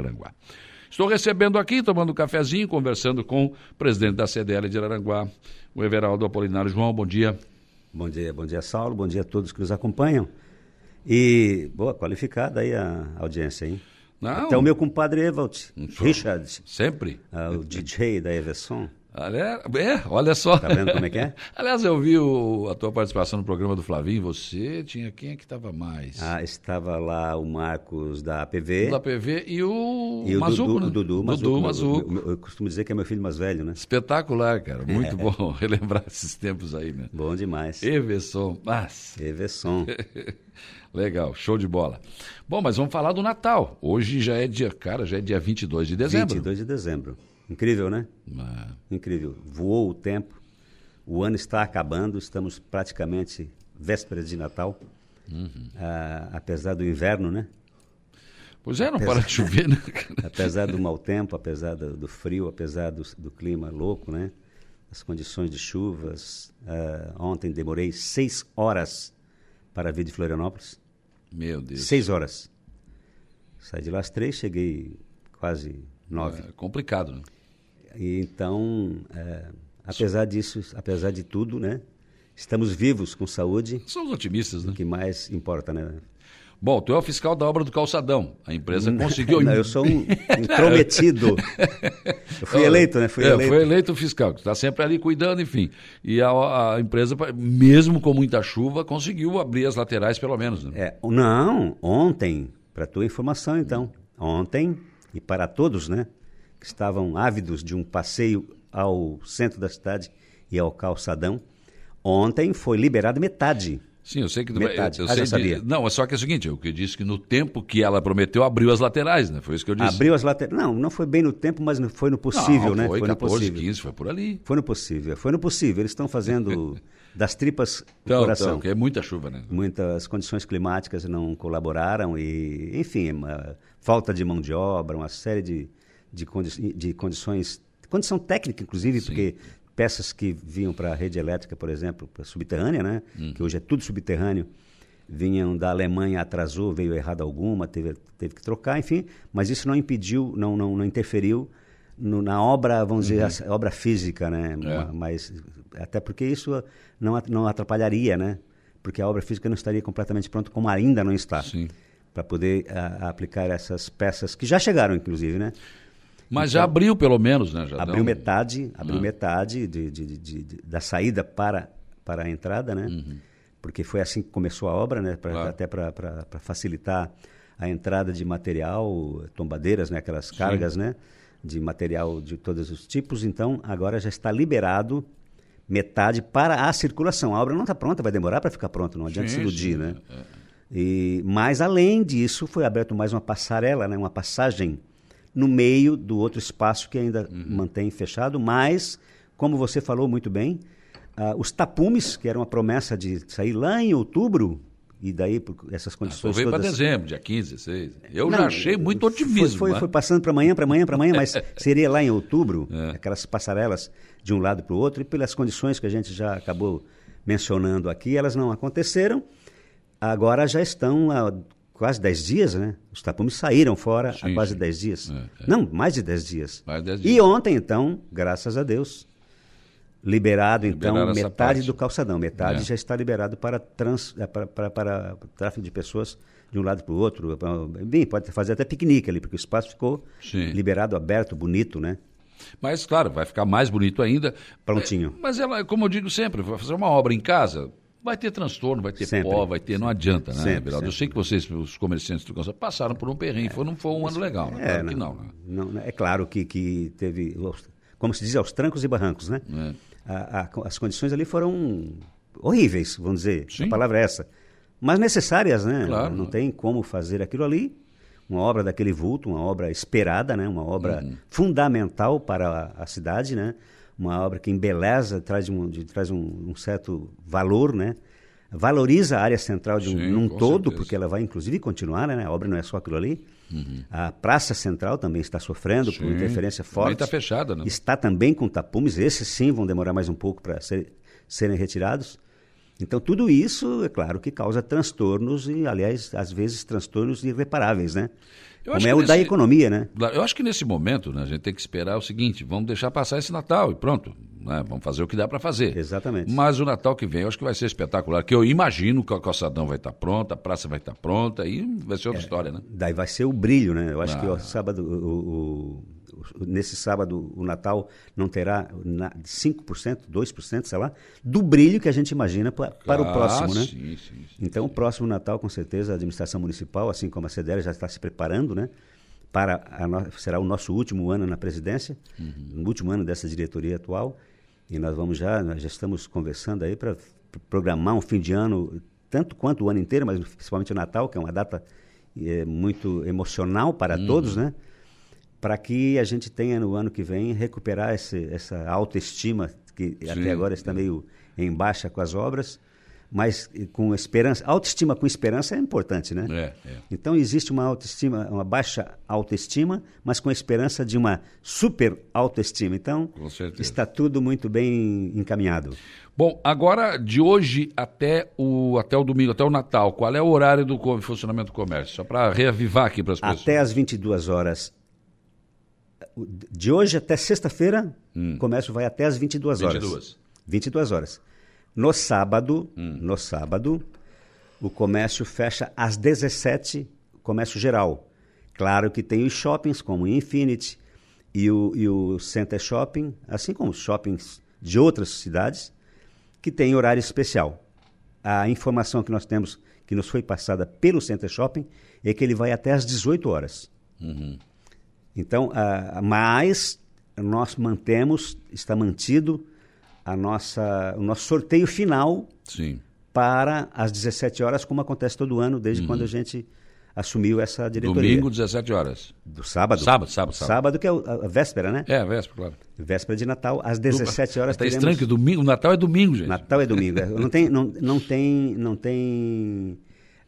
Estou recebendo aqui, tomando um cafezinho, conversando com o presidente da CDL de Araranguá, o Everaldo Apolinário. João, bom dia. Bom dia, bom dia, Saulo, bom dia a todos que nos acompanham. E, boa, qualificada aí a audiência, hein? Não. Até o meu compadre Evald, Richard. Sempre? Uh, o DJ da Everson. É, olha só. Tá vendo como é que é? Aliás, eu vi o, a tua participação no programa do Flavinho. Você tinha quem é que estava mais? Ah, estava lá o Marcos da APV. Da APV e o, e o Mazuco, Dudu, né? Dudu, Dudu Mazuco. Eu, eu, costumo dizer que é meu filho mais velho, né? Espetacular, cara. Muito é. bom relembrar esses tempos aí, né? Bom demais. Everson. Mas... Everson. Legal, show de bola. Bom, mas vamos falar do Natal. Hoje já é dia, cara, já é dia 22 de dezembro. 22 de dezembro. Incrível, né? Ah. Incrível. Voou o tempo, o ano está acabando, estamos praticamente vésperas de Natal, uhum. ah, apesar do inverno, né? Pois é, não apesar, para de chover, né? apesar do mau tempo, apesar do, do frio, apesar do, do, clima louco, né? As condições de chuvas. Ah, ontem demorei seis horas para vir de Florianópolis. Meu Deus. Seis horas. Saí de lá às três, cheguei quase nove. É complicado, né? E então, é, apesar disso, apesar de tudo, né? Estamos vivos com saúde. Somos otimistas, né? O que mais importa, né? Bom, tu é o fiscal da obra do calçadão. A empresa conseguiu. Não, eu sou um intrometido. Eu fui eleito, né? Fui é, eleito. Foi eleito fiscal, que está sempre ali cuidando, enfim. E a, a, empresa, mesmo com muita chuva, conseguiu abrir as laterais, pelo menos. Né? É, não, ontem, para tua informação, então, ontem, e para todos, né? que estavam ávidos de um passeio ao centro da cidade e ao calçadão. Ontem foi liberado metade. Sim, eu sei que metade. Eu, eu ah, sei sabia. De, não, é só que é o seguinte, eu que disse que no tempo que ela prometeu abriu as laterais, né? Foi isso que eu disse. Abriu as laterais. Não, não foi bem no tempo, mas foi no possível, não, né? Foi, foi 14, no possível. 15, foi por ali. Foi no possível, foi no possível. Eles estão fazendo das tripas o então, coração. Então, é muita chuva, né? Muitas condições climáticas não colaboraram e, enfim, uma falta de mão de obra, uma série de, de, condi de condições, condição técnica, inclusive, Sim. porque peças que vinham para a rede elétrica, por exemplo, subterrânea, né? Hum. Que hoje é tudo subterrâneo, vinham da Alemanha, atrasou, veio errado alguma, teve, teve que trocar, enfim, mas isso não impediu, não, não, não interferiu no, na obra, vamos Uhum. dizer, a obra física, né? É. Mas até porque isso não, não atrapalharia, né? Porque a obra física não estaria completamente pronta, como ainda não está, Sim. para poder a, aplicar essas peças que já chegaram, inclusive, né? Mas já abriu pelo menos, né? Já abriu metade, abriu Ah. metade de, de- de- da saída para, para a entrada, né? Porque foi assim que começou a obra, né? Pra- Uhum. Claro. Até para facilitar a entrada de material, tombadeiras, né? Aquelas cargas, né? De material de todos os tipos. Então, agora já está liberado metade para a circulação. A obra não está pronta, vai demorar para ficar pronta, não adianta Sim, se iludir, sim, né? E, mas, além disso, foi aberto mais uma passarela, né? uma passagem no meio do outro espaço que ainda Uhum. mantém fechado, mas, como você falou muito bem, ah, os tapumes, que era uma promessa de sair lá em outubro, e daí por essas Só condições veio para todas... dezembro, dia 15, 16. Eu Não, já achei muito otimismo. Foi, né? foi passando para amanhã, para amanhã, para amanhã, mas seria lá em outubro, É. aquelas passarelas de um lado para o outro, e pelas condições que a gente já acabou mencionando aqui, elas não aconteceram. Agora já estão há quase 10 dias, né? Os tapumes saíram fora Sim, há quase sim. 10 dias. É, é. Não, mais de 10 dias. Mais de 10 E dias. ontem, então, graças a Deus, liberado, então, Liberaram metade parte. do calçadão. Metade É. já está liberado para, trans, eh, para, para, para tráfego de pessoas de um lado para o outro. Bem, pode fazer até piquenique ali, porque o espaço ficou Sim. liberado, aberto, bonito, né? Mas, claro, vai ficar mais bonito ainda. Prontinho. É, Mas ela, como eu digo sempre, vai fazer uma obra em casa, vai ter transtorno, vai ter Sempre. pó, vai ter. Não adianta, né, Sempre, Beraldo? Eu sempre. sei que vocês, os comerciantes do calçado, passaram por um perrengue. Foi, não foi um ano legal, né? Claro que não, né? não, é claro que, que teve, como se diz, aos trancos e barrancos, né? É. A- a- as condições ali foram horríveis, vamos dizer. Sim. A palavra é essa. Mas necessárias, né? Claro. Não tem como fazer aquilo ali. Uma obra daquele vulto, uma obra esperada, né? Uma obra Uhum. fundamental para a, a cidade, né? Uma obra que embeleza, traz um, de- traz um, um certo valor, né? valoriza a área central de um, Sim, num todo, certeza. porque ela vai inclusive continuar, né? A obra não é só aquilo ali. A Praça Central também está sofrendo por Uhum. Sim. interferência Também forte. está fechada, né? Está também com tapumes, esses sim vão demorar mais um pouco para serem retirados. Então, tudo isso, é claro, que causa transtornos e, aliás, às vezes transtornos irreparáveis, né? Eu Como é que o da nesse- economia, né? Eu acho que nesse momento, né, a gente tem que esperar o seguinte: vamos deixar passar esse Natal e pronto. né, vamos fazer o que dá para fazer. Exatamente. Mas o Natal que vem eu acho que vai ser espetacular. Que eu imagino que o calçadão vai estar pronta, a praça vai estar pronta e vai ser outra história, né? Daí vai ser o brilho, né? Eu acho que Ah. o sábado, o- o- nesse sábado, o Natal não terá na, 5%, 2%, sei lá, do brilho que a gente imagina pa- para o Ah, próximo, né? Sim, sim, sim. Então, o próximo Natal, com certeza, a administração municipal, assim como a CDL, já está se preparando, né? Para a será o nosso último ano na presidência, Uhum. o último ano dessa diretoria atual, e nós vamos já, nós já estamos conversando aí para programar um fim de ano, tanto quanto o ano inteiro, mas principalmente o Natal, que é uma data eh, muito emocional para Uhum. todos, né? Para que a gente tenha no ano que vem recuperar esse, essa autoestima que Sim. até agora está meio em baixa com as obras, mas com esperança. Autoestima com esperança é importante, né? É, é. Então existe uma autoestima, uma baixa autoestima, mas com a esperança de uma super autoestima. Então está tudo muito bem encaminhado. Bom, agora de hoje até o, até o domingo, até o Natal, qual é o horário do funcionamento do comércio? Só para reavivar aqui para as pessoas. Até às 22 horas. De hoje até sexta-feira, o comércio vai até às 22 horas. 22. 22 horas. No sábado, Hum. no sábado, o comércio fecha às 17, comércio geral. Claro que tem os shoppings como o Infinity e o, e o Center Shopping, assim como os shoppings de outras cidades, que tem horário especial. A informação que nós temos, que nos foi passada pelo Center Shopping, é que ele vai até às 18 horas. Então, ah, mas nós mantemos, está mantido a nossa, o nosso sorteio final Sim. para as 17 horas, como acontece todo ano, desde quando a gente assumiu essa diretoria. Uhum. Domingo, 17 horas. Do sábado? Sábado, sábado, sábado. Sábado, que é a, a véspera, né? É, véspera, claro. Véspera de Natal, às 17 horas. Está teremos- estranho que domingo, o Natal é domingo, gente. Natal é domingo. é. Não tem, não, não tem, não tem,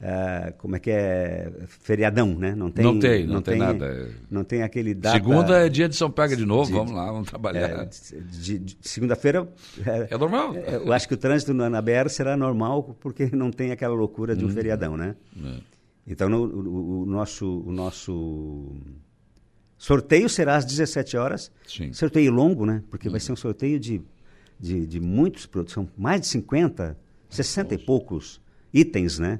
ah, como é que é, feriadão, né? Não tem, Não tem, não tem nada. Não tem aquele data. Segunda é dia de São Pega de novo, de- vamos lá, vamos é, trabalhar. de segunda-feira. é, É, normal. é, Eu acho que o trânsito na, BR será normal porque não tem aquela loucura Uhum. de um feriadão, né? É. Então no- o, o nosso, o nosso sorteio será às 17 horas. Sim. Sorteio longo, né? Porque vai ser um sorteio de, de, de muitos produtos, são mais de 50, 60 e poucos itens, né?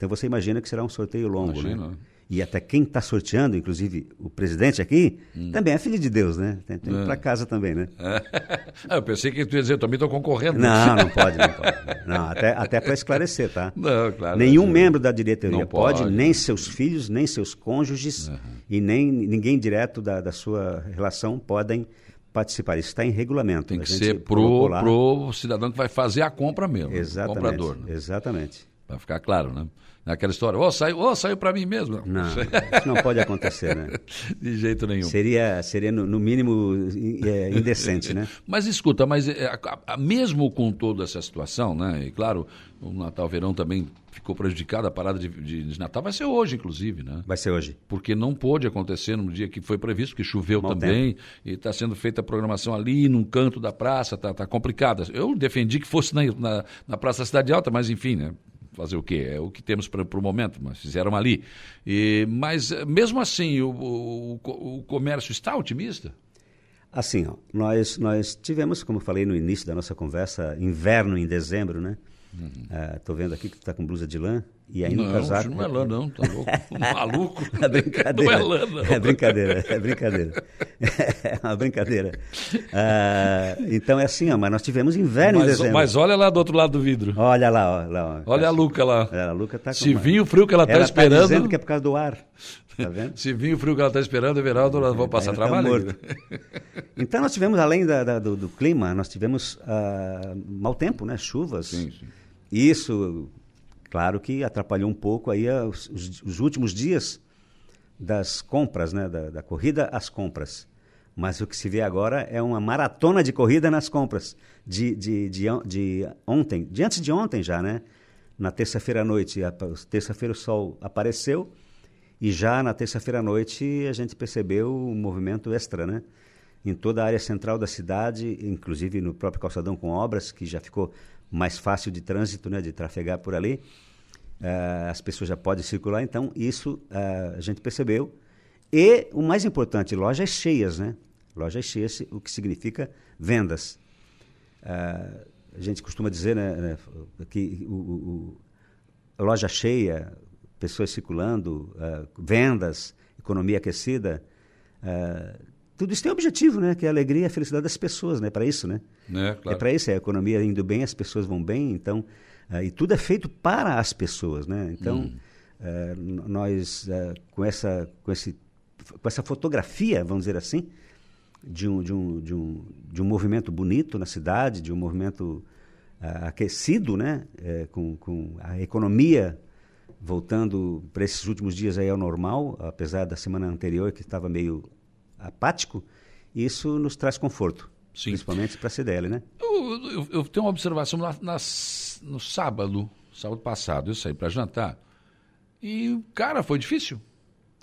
Então você imagina que será um sorteio longo, Imagino, né? né? E até quem está sorteando, inclusive o presidente aqui, também é filho de Deus, né? Tem, tem Hum. É. para casa também, né? Ah, eu pensei que tu ia dizer, eu também estou concorrendo. Não, não pode, não pode. Não, até, até para esclarecer, tá? Não, claro. Nenhum Não membro da diretoria Não pode, pode. nem seus filhos, nem seus cônjuges e nem ninguém direto da, da sua relação podem participar. Isso está em regulamento. Tem que ser pro, pro cidadão que vai fazer a compra mesmo. Exatamente. O comprador. Né? Exatamente. Para ficar claro, né? Naquela história, ô, saiu, ô, saiu para mim mesmo. Não, isso não pode acontecer, né? De jeito nenhum. Seria, seria no, no mínimo é, indecente, né? Mas escuta, mas é, mesmo com toda essa situação, né? E claro, o Natal Verão também ficou prejudicado, a parada de, de- de Natal vai ser hoje, inclusive, né? Vai ser hoje. Porque não pôde acontecer no dia que foi previsto, que choveu Mau também, e está sendo feita a programação ali, num canto da praça, tá, tá complicada. Eu defendi que fosse na, na, na Praça Cidade Alta, mas enfim, né? Fazer o quê? É o que temos para o momento, mas fizeram ali. E, mas, eh, mesmo assim, o, o, o- comércio está otimista? Assim, ó, nós, nós tivemos, como falei no início da nossa conversa, inverno em dezembro, né? Estou vendo aqui que tu está com blusa de lã e aí no não, casaco... isso não é lã, não, tá louco? Maluco. É brincadeira. Não é lã, não. É brincadeira, é brincadeira. É uma brincadeira. Ah, então é assim, ó, mas nós tivemos inverno em Mas, dezembro. mas olha lá do outro lado do vidro. Olha lá, ó, lá, ó. Olha a Luca lá. A Luca tá Se uma- vir o frio que ela está Ela esperando. dizendo que é por causa do ar. Tá vendo? Se vir o frio que ela está esperando, Everaldo, nós vamos passar tá trabalho. Então nós tivemos, além da- da- do, do clima, nós tivemos ah, mau tempo, né? Chuvas. Sim, sim. Isso, claro que atrapalhou um pouco aí ah, os, os- os últimos dias das compras, né? Da, da corrida às compras. Mas o que se vê agora é uma maratona de corrida nas compras. De, de, de, de ontem, de antes de ontem já, né? Na terça-feira à noite, terça-feira o sol apareceu e já na terça-feira à noite a gente percebeu um movimento extra, né? Em toda a área central da cidade, inclusive no próprio calçadão com obras, que já ficou mais fácil de trânsito, né? De trafegar por ali. Ah, as pessoas já podem circular, então isso ah, a gente percebeu. E o mais importante, lojas cheias, né? Lojas cheias, o que significa vendas. Ah, a gente costuma dizer né, né, que o, o- o- loja cheia, pessoas circulando, vendas, economia aquecida, tudo isso tem um objetivo, né? Que é a alegria e a felicidade das pessoas, né? Para isso, né? Né, É claro. para isso, é a economia indo bem, as pessoas vão bem, então, ah, e tudo é feito para as pessoas, né? Então, eh, n- nós, eh, com, essa, com, esse, com essa fotografia, vamos dizer assim, de um, de um, de um, de um movimento bonito na cidade, de um movimento aquecido, né? Com, com a economia voltando para esses últimos dias aí ao normal, apesar da semana anterior que estava meio apático, isso nos traz conforto, Sim. principalmente para a CDL, né? Eu, eu- eu tenho uma observação lá nas- no sábado, sábado passado, eu saí para jantar. E, cara, foi difícil.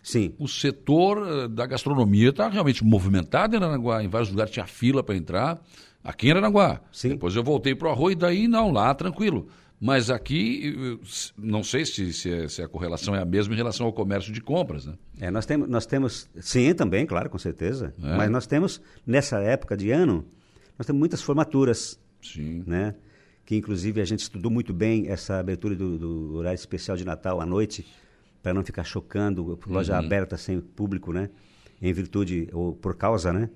Sim, O setor eh, da gastronomia está realmente movimentado em Aranaguá. Em vários lugares tinha fila para entrar. Aqui em Aranaguá. Sim. Depois eu voltei para o Arroio, daí não, lá tranquilo. Mas aqui, não sei se, se, é- se a correlação é a mesma em relação ao comércio de compras, né? É, nós, temos, nós temos, sim, também, claro, com certeza. É. Mas nós temos, nessa época de ano, nós temos muitas formaturas, Sim. né? Que inclusive a gente estudou muito bem essa abertura do, do horário especial de Natal à noite, para não ficar chocando, loja aberta sem público, né? Em virtude, ou por causa, né?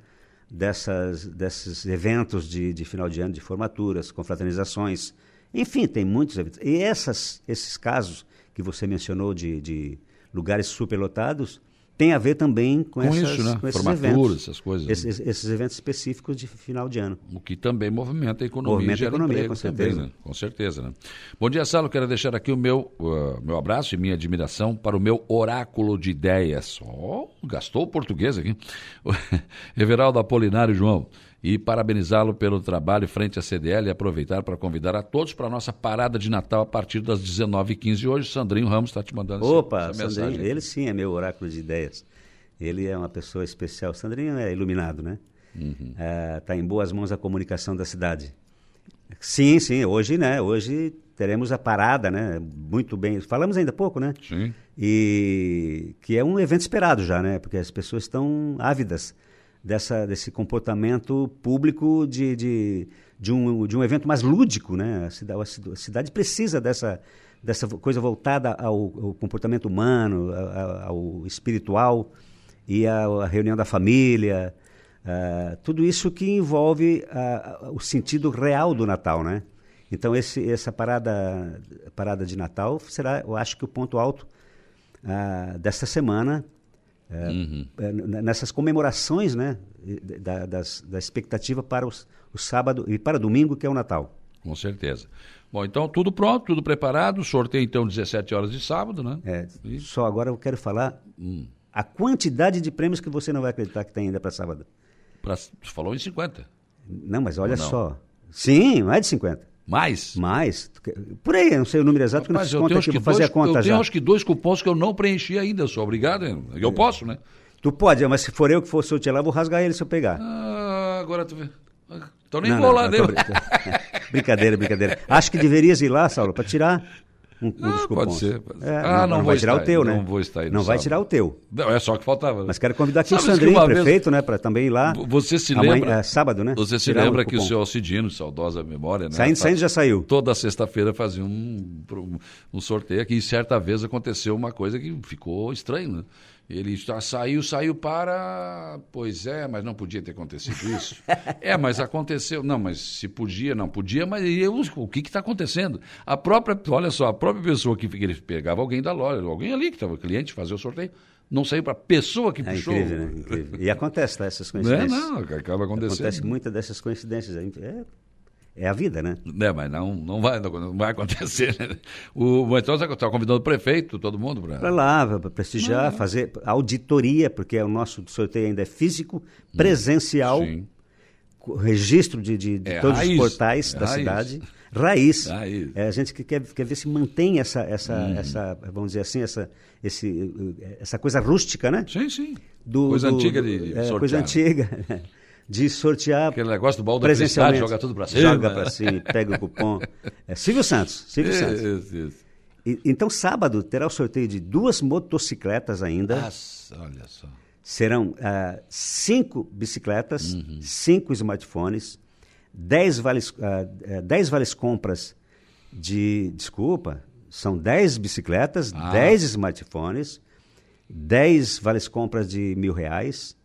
Dessas, desses eventos de, de final de ano, de formaturas, confraternizações, enfim, tem muitos eventos. E essas, esses casos que você mencionou de, de lugares superlotados, tem a ver também com, Com essas, isso, né? com esses Formaturas, eventos. essas coisas, né? Esses, esses eventos específicos de final de ano. O que também movimenta a economia Movimenta a economia, com também, certeza. né? Com certeza, né? Bom dia, Salo. Quero deixar aqui o meu, uh, meu abraço e minha admiração para o meu oráculo de ideias. Ó, gastou o português aqui. Everaldo Apolinário João. E parabenizá-lo pelo trabalho frente à CDL e aproveitar para convidar a todos para a nossa parada de Natal a partir das 19h15. Hoje Sandrinho Ramos está te mandando essa- Opa, essa, mensagem. Sandrinho, ele sim é meu oráculo de ideias. Ele é uma pessoa especial. Sandrinho é iluminado, né? Uhum. Está em boas mãos a comunicação da cidade. Sim, sim, hoje, né? Hoje teremos a parada, né? Muito bem. Falamos ainda pouco, né? Sim. E que é um evento esperado já, né? Porque as pessoas estão ávidas dessa, desse comportamento público de, de, de, um, de um evento mais lúdico, né? A cidade, a cida- a cidade precisa dessa, dessa coisa voltada ao, ao comportamento humano, a- a- ao espiritual e à reunião da família, ah, tudo isso que envolve ah, o sentido real do Natal, né? Então esse, essa parada, parada de Natal será, eu acho que o ponto alto ah, desta semana, eh, eh, n- nessas comemorações, né, da, das- da expectativa para os, o sábado e para domingo que é o Natal. Com certeza. Bom, então tudo pronto, tudo preparado. Sorteio então 17 horas de sábado, né? É, E- só agora eu quero falar a quantidade de prêmios que você não vai acreditar que tem ainda para sábado. Pra, tu falou em 50. Não, mas olha não? só. Sim, mais de 50. Mais? Mais. Por aí, eu não sei o número exato, porque não Rapaz, fiz eu conta aqui, vou fazer a conta eu já. tenho acho que dois cupons que eu não preenchi ainda, sou obrigado. Eu posso, né? Tu pode, mas se for eu que for sortear lá, eu vou rasgar ele se eu pegar. Ah, agora tu vê. Então nem Não, vou não, lá, eu né? brincadeira, brincadeira. Acho que deverias ir lá, Saulo, para tirar um, Ah, dos pode cupons. ser, pode ser. É, Ah, não vou vai tirar o teu, aí, né? não vou estar aí Não vai sábado. tirar o teu. Não, é só que faltava. Mas quero convidar aqui o Sandrinho, uma vez- prefeito, né, para também ir lá. Você se amanhã- lembra? é, sábado, né? Você se Tirar lembra que o seu Alcidino, saudosa memória, né? Saindo, saindo já saiu. Toda sexta-feira fazia um, um, um sorteio aqui. E certa vez aconteceu uma coisa que ficou estranho, né? Ele saiu, saiu para. Pois é, mas não podia ter acontecido isso. é, mas aconteceu. Não, mas se podia, não podia, mas eu, o que está acontecendo? A própria, olha só, a própria pessoa que, ele pegava alguém da loja, alguém ali que estava cliente, fazia o sorteio, não saiu para a pessoa que É puxou. incrível, né? Incrível. E acontece, tá, essas Não é, coincidências. não, acaba acontecendo. Acontece muitas dessas coincidências. É, é a vida, né? É, mas não, não, vai, não, vai acontecer. Né? O, então você está convidando o prefeito, todo mundo para. Para lá, para prestigiar, fazer auditoria, porque o nosso sorteio ainda é físico, presencial. Sim. registro de, de- de É todos raiz. os portais É da raiz. cidade. Raiz. Raiz. É, a gente que quer, quer ver se mantém essa, essa, Uhum. essa, vamos dizer assim, essa, esse, essa coisa rústica, né? Sim, sim. Do- coisa do- antiga de, de é. Coisa antiga. De sortear Aquele negócio do balde presencialmente. joga tudo pra cima. Joga pra cima, pega o cupom. É, Silvio Santos. Silvio Santos. Isso, isso. E- então, sábado, terá o sorteio de duas motocicletas ainda. Nossa, olha só. Serão ah, cinco bicicletas, Uhum. cinco smartphones, dez vales, ah, eh, dez vales compras de. Desculpa, são dez bicicletas, Ah. dez smartphones, dez vales compras de mil reais,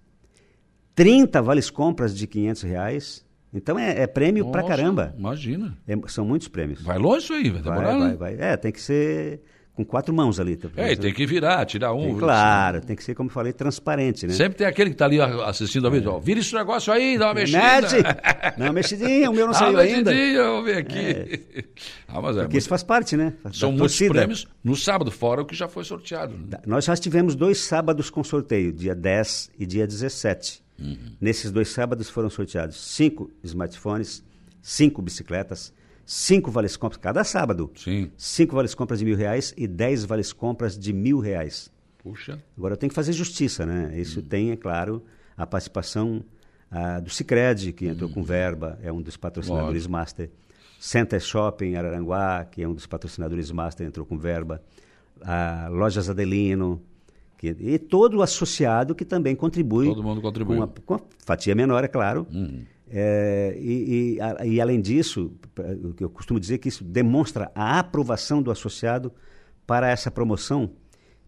30 vales compras de 500 reais. Então é, é prêmio pra Nossa, caramba. Imagina. É- são muitos prêmios. Vai longe isso aí, vai Vai, demorar, vai, né? vai. É, tem que ser com quatro mãos ali. tá? É, e tem que virar, tirar um. Tem- claro, tem que ser, como eu falei, transparente, né? Sempre tem aquele que tá ali assistindo a vídeo, ó, vira esse negócio aí, dá uma mexida. Mede! Não, mexidinha, o meu não Dá saiu uma ainda. mexidinha, vamos ver aqui. Ah, mas é Porque isso faz parte, né? Da São muitos torcida. prêmios no sábado, fora o que já foi sorteado. né? Nós já tivemos dois sábados com sorteio, dia 10 e dia 17. Uhum. Nesses dois sábados foram sorteados cinco smartphones, cinco bicicletas, cinco vales compras cada sábado. Sim. Cinco vales compras de mil reais e dez vales compras de mil reais. Puxa. Agora eu tenho que fazer justiça, né? Isso tem, é claro, a participação ah, do Cicred, que entrou com verba, é um dos patrocinadores master. Center Shopping Araranguá, que é um dos patrocinadores master, entrou com verba. A Lojas Adelino, que, e todo o associado que também contribui. Todo mundo contribui. Com uma, com fatia menor, é claro. É, e, e, a- e, além disso, p- o que eu costumo dizer é que isso demonstra a aprovação do associado para essa promoção,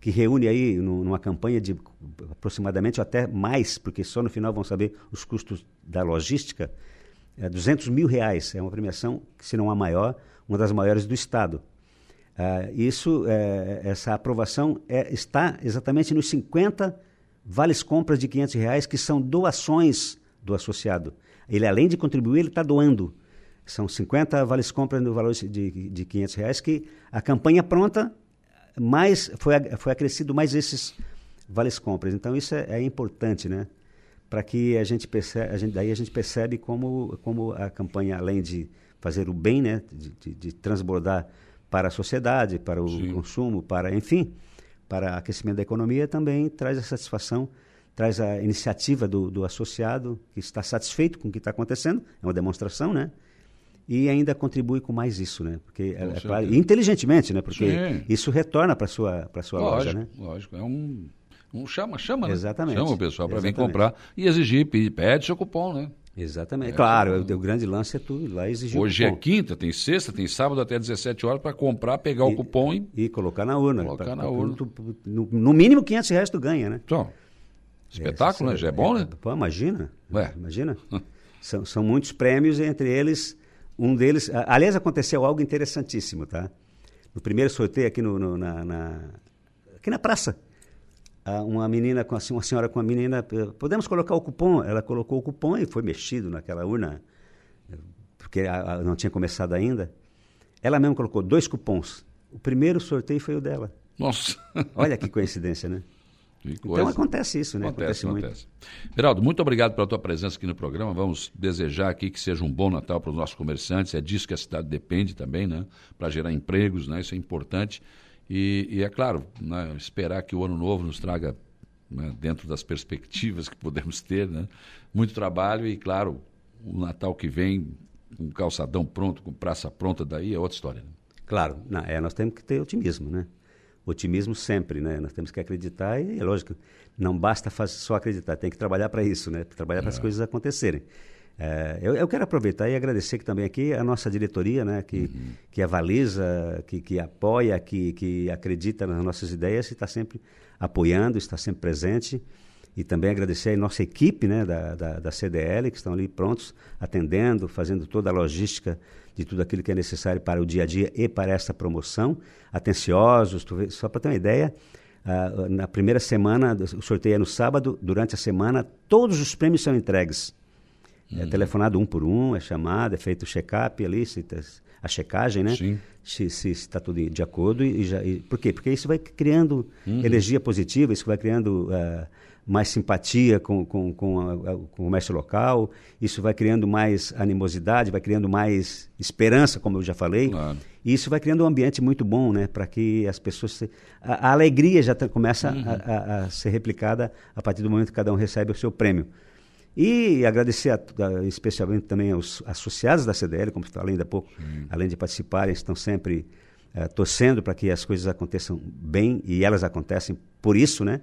que reúne aí nu- numa campanha de aproximadamente até mais, porque só no final vão saber os custos da logística, é 200 mil reais. É uma premiação, se não a maior, uma das maiores do Estado. Ah, isso, eh, essa aprovação é- está exatamente nos 50 vales compras de 500 reais, que são doações do associado. Ele, além de contribuir, ele está doando. São 50 vales compras no valor de, de 500 reais, que a campanha pronta, mais, foi, foi acrescido mais esses vales compras. Então, isso é, é importante, né? Para que a gente percebe, a gente, daí a gente percebe como, como a campanha, além de fazer o bem, né? de, de- de transbordar para a sociedade, para o Sim. consumo, para, enfim, para aquecimento da economia, também traz a satisfação, traz a iniciativa do, do associado, que está satisfeito com o que está acontecendo, é uma demonstração, né? E ainda contribui com mais isso, né? Porque, é, é claro, e inteligentemente, né? Porque Sim. isso retorna para a sua, para sua loja, Lógico, né? lógico. É um, um chama, chama, né? Exatamente. Chama o pessoal para vir comprar e exigir, pede seu cupom, né? Exatamente. É, claro, bom. o, o grande lance é tu ir lá exigir Hoje é quinta, tem sexta, tem sábado até 17 horas para comprar, pegar o cupom e. E colocar na urna. Colocar Pra- na pra- urna. tu- no, no mínimo 500 reais tu ganha, né? Então, espetáculo, né? Já é bom, né? Pô, imagina. Ué. Imagina. são, são muitos prêmios, entre eles, um deles. Aliás, aconteceu algo interessantíssimo, tá? No primeiro sorteio aqui no, no- na, na- aqui na praça. Ah, Uma menina, com assim, uma senhora com a menina, eh, podemos colocar o cupom? Ela colocou o cupom e foi mexido naquela urna, porque a- a- não tinha começado ainda. Ela mesma colocou dois cupons. O primeiro sorteio foi o dela. Nossa. Olha que coincidência, né? Que Então acontece isso, né? Acontece, muito. acontece. Geraldo, muito obrigado pela tua presença aqui no programa. Vamos desejar aqui que seja um bom Natal para os nossos comerciantes. É disso que a cidade depende também, né? Para gerar empregos, né? Isso é importante. E, e é claro, né? esperar que o ano novo nos traga, né? dentro das perspectivas que podemos ter, né? Muito trabalho e, claro, o Natal que vem, com calçadão pronto, com praça pronta, daí é outra história. Né? Claro, não, é, nós temos que ter otimismo, né? Otimismo sempre, né? Nós temos que acreditar e, é lógico, não basta só acreditar, tem que trabalhar para isso, né? Trabalhar para as coisas acontecerem. É, eu, eu quero aproveitar e agradecer que também aqui a nossa diretoria, né? Que, que avaliza, que, que apoia, que, que acredita nas nossas ideias e está sempre apoiando, está sempre presente. E também agradecer a nossa equipe né, da, da, da CDL, que estão ali prontos, atendendo, fazendo toda a logística de tudo aquilo que é necessário para o dia a dia e para essa promoção. Atenciosos, vê- só para ter uma ideia, ah, na primeira semana, o sorteio é no sábado, durante a semana, todos os prêmios são entregues. É telefonado um por um, é chamado, é feito o check-up ali, se tá- a checagem, né? Sim. Se está tudo de acordo. E já, e- por quê? Porque isso vai criando energia positiva, isso vai criando ah, mais simpatia com, com, com, a- com o comércio local, isso vai criando mais animosidade, vai criando mais esperança, como eu já falei. Claro. E isso vai criando um ambiente muito bom, né? Para que as pessoas. Se... A, a alegria já tá- começa a, a- a ser replicada a partir do momento que cada um recebe o seu prêmio. E agradecer a- a- especialmente também aos associados da CDL, como falei ainda há pouco, além de participarem, estão sempre eh, torcendo para que as coisas aconteçam bem e elas acontecem por isso, né?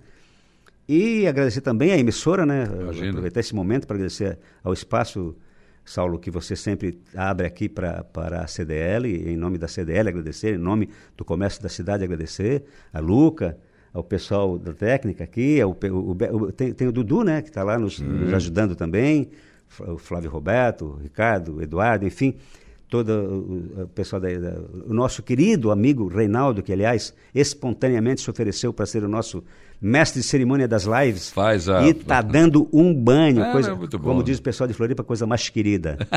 E agradecer também à emissora, né? Imagina. Aproveitar esse momento para agradecer ao espaço, Saulo, que você sempre abre aqui pra, para a CDL, em nome da CDL agradecer, em nome do comércio da cidade agradecer, a Luca, ao pessoal da técnica aqui, ao, pe- o, o- tem, tem o Dudu, né, que está lá nos, nos ajudando também, o Flávio Roberto, o Ricardo, o Eduardo, enfim, todo o, o pessoal da, da- o nosso querido amigo Reinaldo, que aliás espontaneamente se ofereceu para ser o nosso mestre de cerimônia das lives. Faz a- E tá dando um banho, É, coisa, é como diz o pessoal de Floripa, coisa mais querida.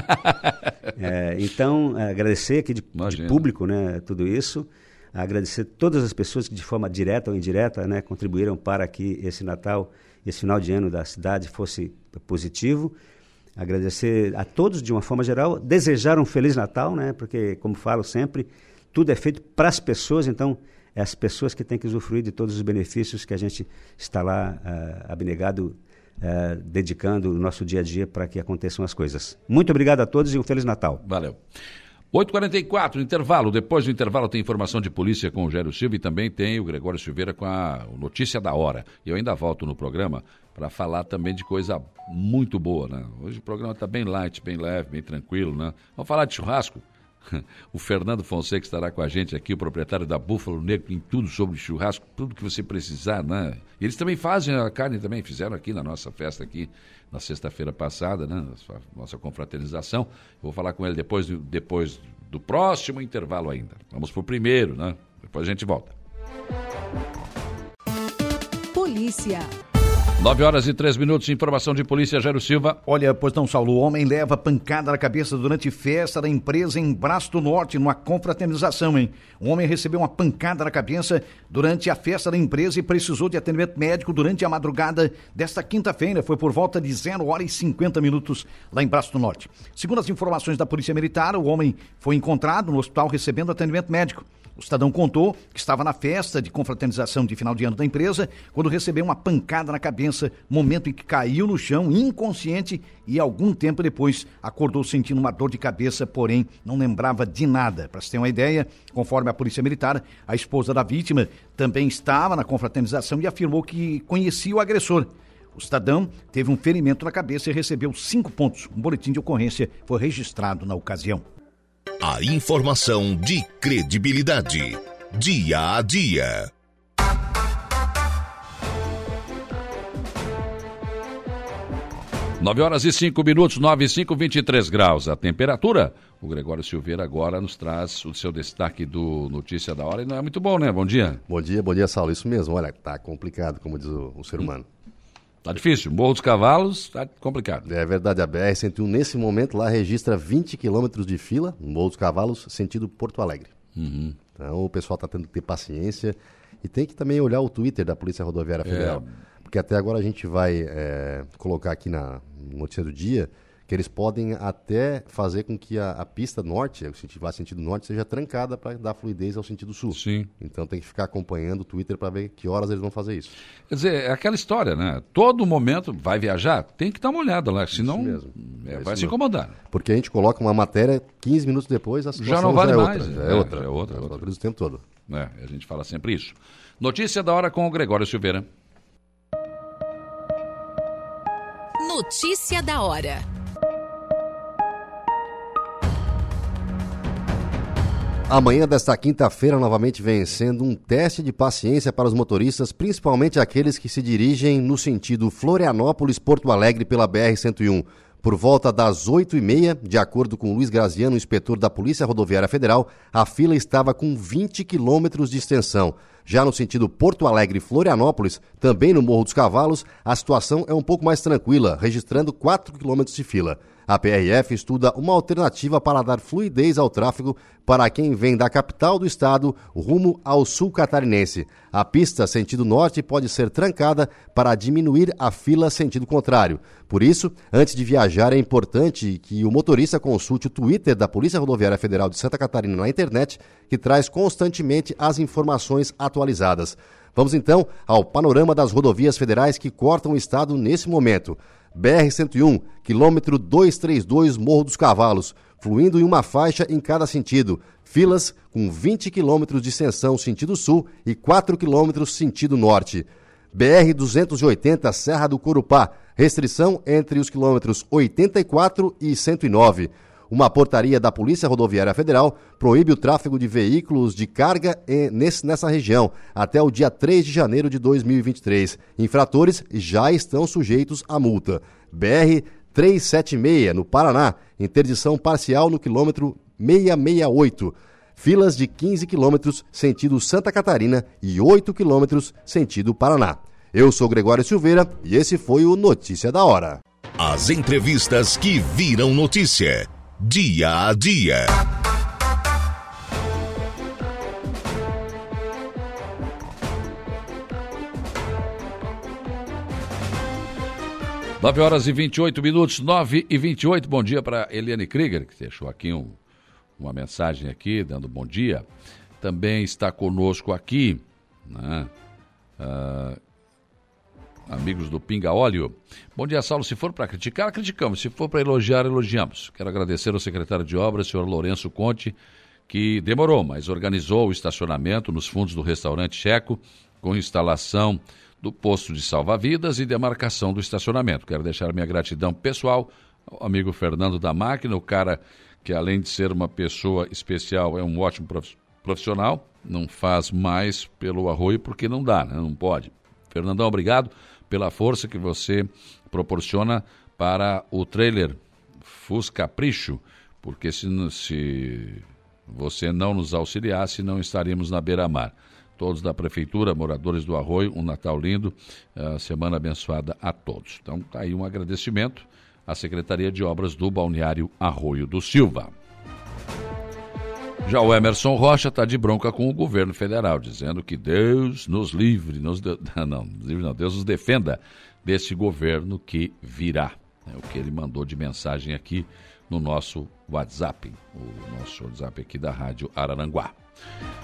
É, então, é, agradecer aqui de, de público, né, tudo isso. Agradecer todas as pessoas que de forma direta ou indireta, né, contribuíram para que esse Natal, esse final de ano da cidade fosse positivo. Agradecer a todos de uma forma geral, desejar um feliz Natal, né, porque como falo sempre, tudo é feito para as pessoas, então é as pessoas que têm que usufruir de todos os benefícios que a gente está lá ah, abnegado ah, dedicando o nosso dia a dia para que aconteçam as coisas. Muito obrigado a todos e um feliz Natal. Valeu. 8h44, intervalo. Depois do intervalo tem informação de polícia com o Gério Silva e também tem o Gregório Silveira com a notícia da hora. E eu ainda volto no programa para falar também de coisa muito boa, né? Hoje o programa está bem light, bem leve, bem tranquilo, né? Vamos falar de churrasco? O Fernando Fonseca estará com a gente aqui, o proprietário da Búfalo Negro, tem tudo sobre churrasco, tudo que você precisar, né? Eles também fazem a carne também, fizeram aqui na nossa festa aqui na sexta-feira passada, né? Nossa, nossa confraternização. Vou falar com ele depois, depois do próximo intervalo ainda. Vamos pro primeiro, né? Depois a gente volta. Polícia. 9 horas e 3 minutos, informação de polícia, Jairo Silva. Olha, pois não, Saulo, o homem leva pancada na cabeça durante festa da empresa em Braço do Norte, numa confraternização, hein? O homem recebeu uma pancada na cabeça durante a festa da empresa e precisou de atendimento médico durante a madrugada desta quinta-feira. Foi por volta de 0 hora e 50 minutos lá em Braço do Norte. Segundo as informações da Polícia Militar, o homem foi encontrado no hospital recebendo atendimento médico. O cidadão contou que estava na festa de confraternização de final de ano da empresa quando recebeu uma pancada na cabeça, momento em que caiu no chão inconsciente e algum tempo depois acordou sentindo uma dor de cabeça, porém não lembrava de nada. Para se ter uma ideia, conforme a Polícia Militar, a esposa da vítima também estava na confraternização e afirmou que conhecia o agressor. O cidadão teve um ferimento na cabeça e recebeu cinco pontos. Um boletim de ocorrência foi registrado na ocasião. A informação de credibilidade. Dia a dia. Nove horas e cinco minutos, 9 e 5, 23 graus. A temperatura. O Gregório Silveira agora nos traz o seu destaque do Notícia da Hora. E não é muito bom, né? Bom dia. Bom dia, bom dia, Saulo. Isso mesmo, olha, tá complicado, como diz o, o ser humano. Tá difícil. Morro dos Cavalos, tá complicado. É verdade, a BR-101 nesse momento lá registra 20 quilômetros de fila, Morro dos Cavalos, sentido Porto Alegre. Então o pessoal tá tendo que ter paciência e tem que também olhar o Twitter da Polícia Rodoviária Federal. Porque até agora a gente vai é, colocar aqui na notícia do dia que eles podem até fazer com que a, a pista norte, o sentido, vá sentido norte, seja trancada para dar fluidez ao sentido sul. Sim. Então tem que ficar acompanhando o Twitter para ver que horas eles vão fazer isso. Quer dizer, é aquela história, né? Todo momento vai viajar, tem que dar uma olhada lá, senão mesmo. é, É isso vai se mesmo. incomodar. Porque a gente coloca uma matéria, 15 minutos depois, a situação não vale é mais, outra. é, É, outra. já é outra, é outra. o tempo todo. né? A gente fala sempre isso. Notícia da hora com o Gregório Silveira. Notícia da hora. Amanhã desta quinta-feira, novamente vencendo um teste de paciência para os motoristas, principalmente aqueles que se dirigem no sentido Florianópolis-Porto Alegre pela BR-101. Por volta das 8h30, de acordo com Luiz Graziano, inspetor da Polícia Rodoviária Federal, a fila estava com 20 quilômetros de extensão. Já no sentido Porto Alegre-Florianópolis, também no Morro dos Cavalos, a situação é um pouco mais tranquila, registrando 4 quilômetros de fila. A PRF estuda uma alternativa para dar fluidez ao tráfego para quem vem da capital do estado rumo ao sul catarinense. A pista sentido norte pode ser trancada para diminuir a fila sentido contrário. Por isso, antes de viajar, é importante que o motorista consulte o Twitter da Polícia Rodoviária Federal de Santa Catarina na internet, que traz constantemente as informações atualizadas. Vamos então ao panorama das rodovias federais que cortam o estado nesse momento. BR-101, quilômetro 232 Morro dos Cavalos, fluindo em uma faixa em cada sentido. Filas com 20 quilômetros de extensão sentido sul e 4 quilômetros sentido norte. BR-280 Serra do Corupá, restrição entre os quilômetros 84 e 109. Uma portaria da Polícia Rodoviária Federal proíbe o tráfego de veículos de carga nessa região até o dia 3 de janeiro de 2023. Infratores já estão sujeitos à multa. BR 376, no Paraná, interdição parcial no quilômetro 668. Filas de 15 quilômetros sentido Santa Catarina e 8 quilômetros sentido Paraná. Eu sou Gregório Silveira e esse foi o Notícia da Hora. As entrevistas que viram notícia. Dia a dia. Nove horas e 28 minutos, 9 e 28. Bom dia para Eliane Krieger, que deixou aqui um, uma mensagem aqui, dando bom dia. Também está conosco aqui, né? Uh, amigos do Pinga Óleo. Bom dia, Saulo. Se for para criticar, criticamos. Se for para elogiar, elogiamos. Quero agradecer ao secretário de Obras, senhor Lourenço Conte, que demorou, mas organizou o estacionamento nos fundos do restaurante Checo, com instalação do posto de salva-vidas e demarcação do estacionamento. Quero deixar minha gratidão pessoal ao amigo Fernando da Máquina, o cara que, além de ser uma pessoa especial, é um ótimo profissional. Não faz mais pelo arroio porque não dá, né? não pode. Fernandão, obrigado pela força que você proporciona para o trailer Fusca Capricho, porque se, se você não nos auxiliasse, não estaríamos na beira-mar. Todos da Prefeitura, moradores do Arroio, um Natal lindo, semana abençoada a todos. Então, está aí um agradecimento à Secretaria de Obras do Balneário Arroio do Silva. Já o Emerson Rocha está de bronca com o governo federal, dizendo que Deus nos livre, nos de... não, não, Deus nos defenda desse governo que virá. É o que ele mandou de mensagem aqui no nosso WhatsApp, o nosso WhatsApp aqui da Rádio Araranguá.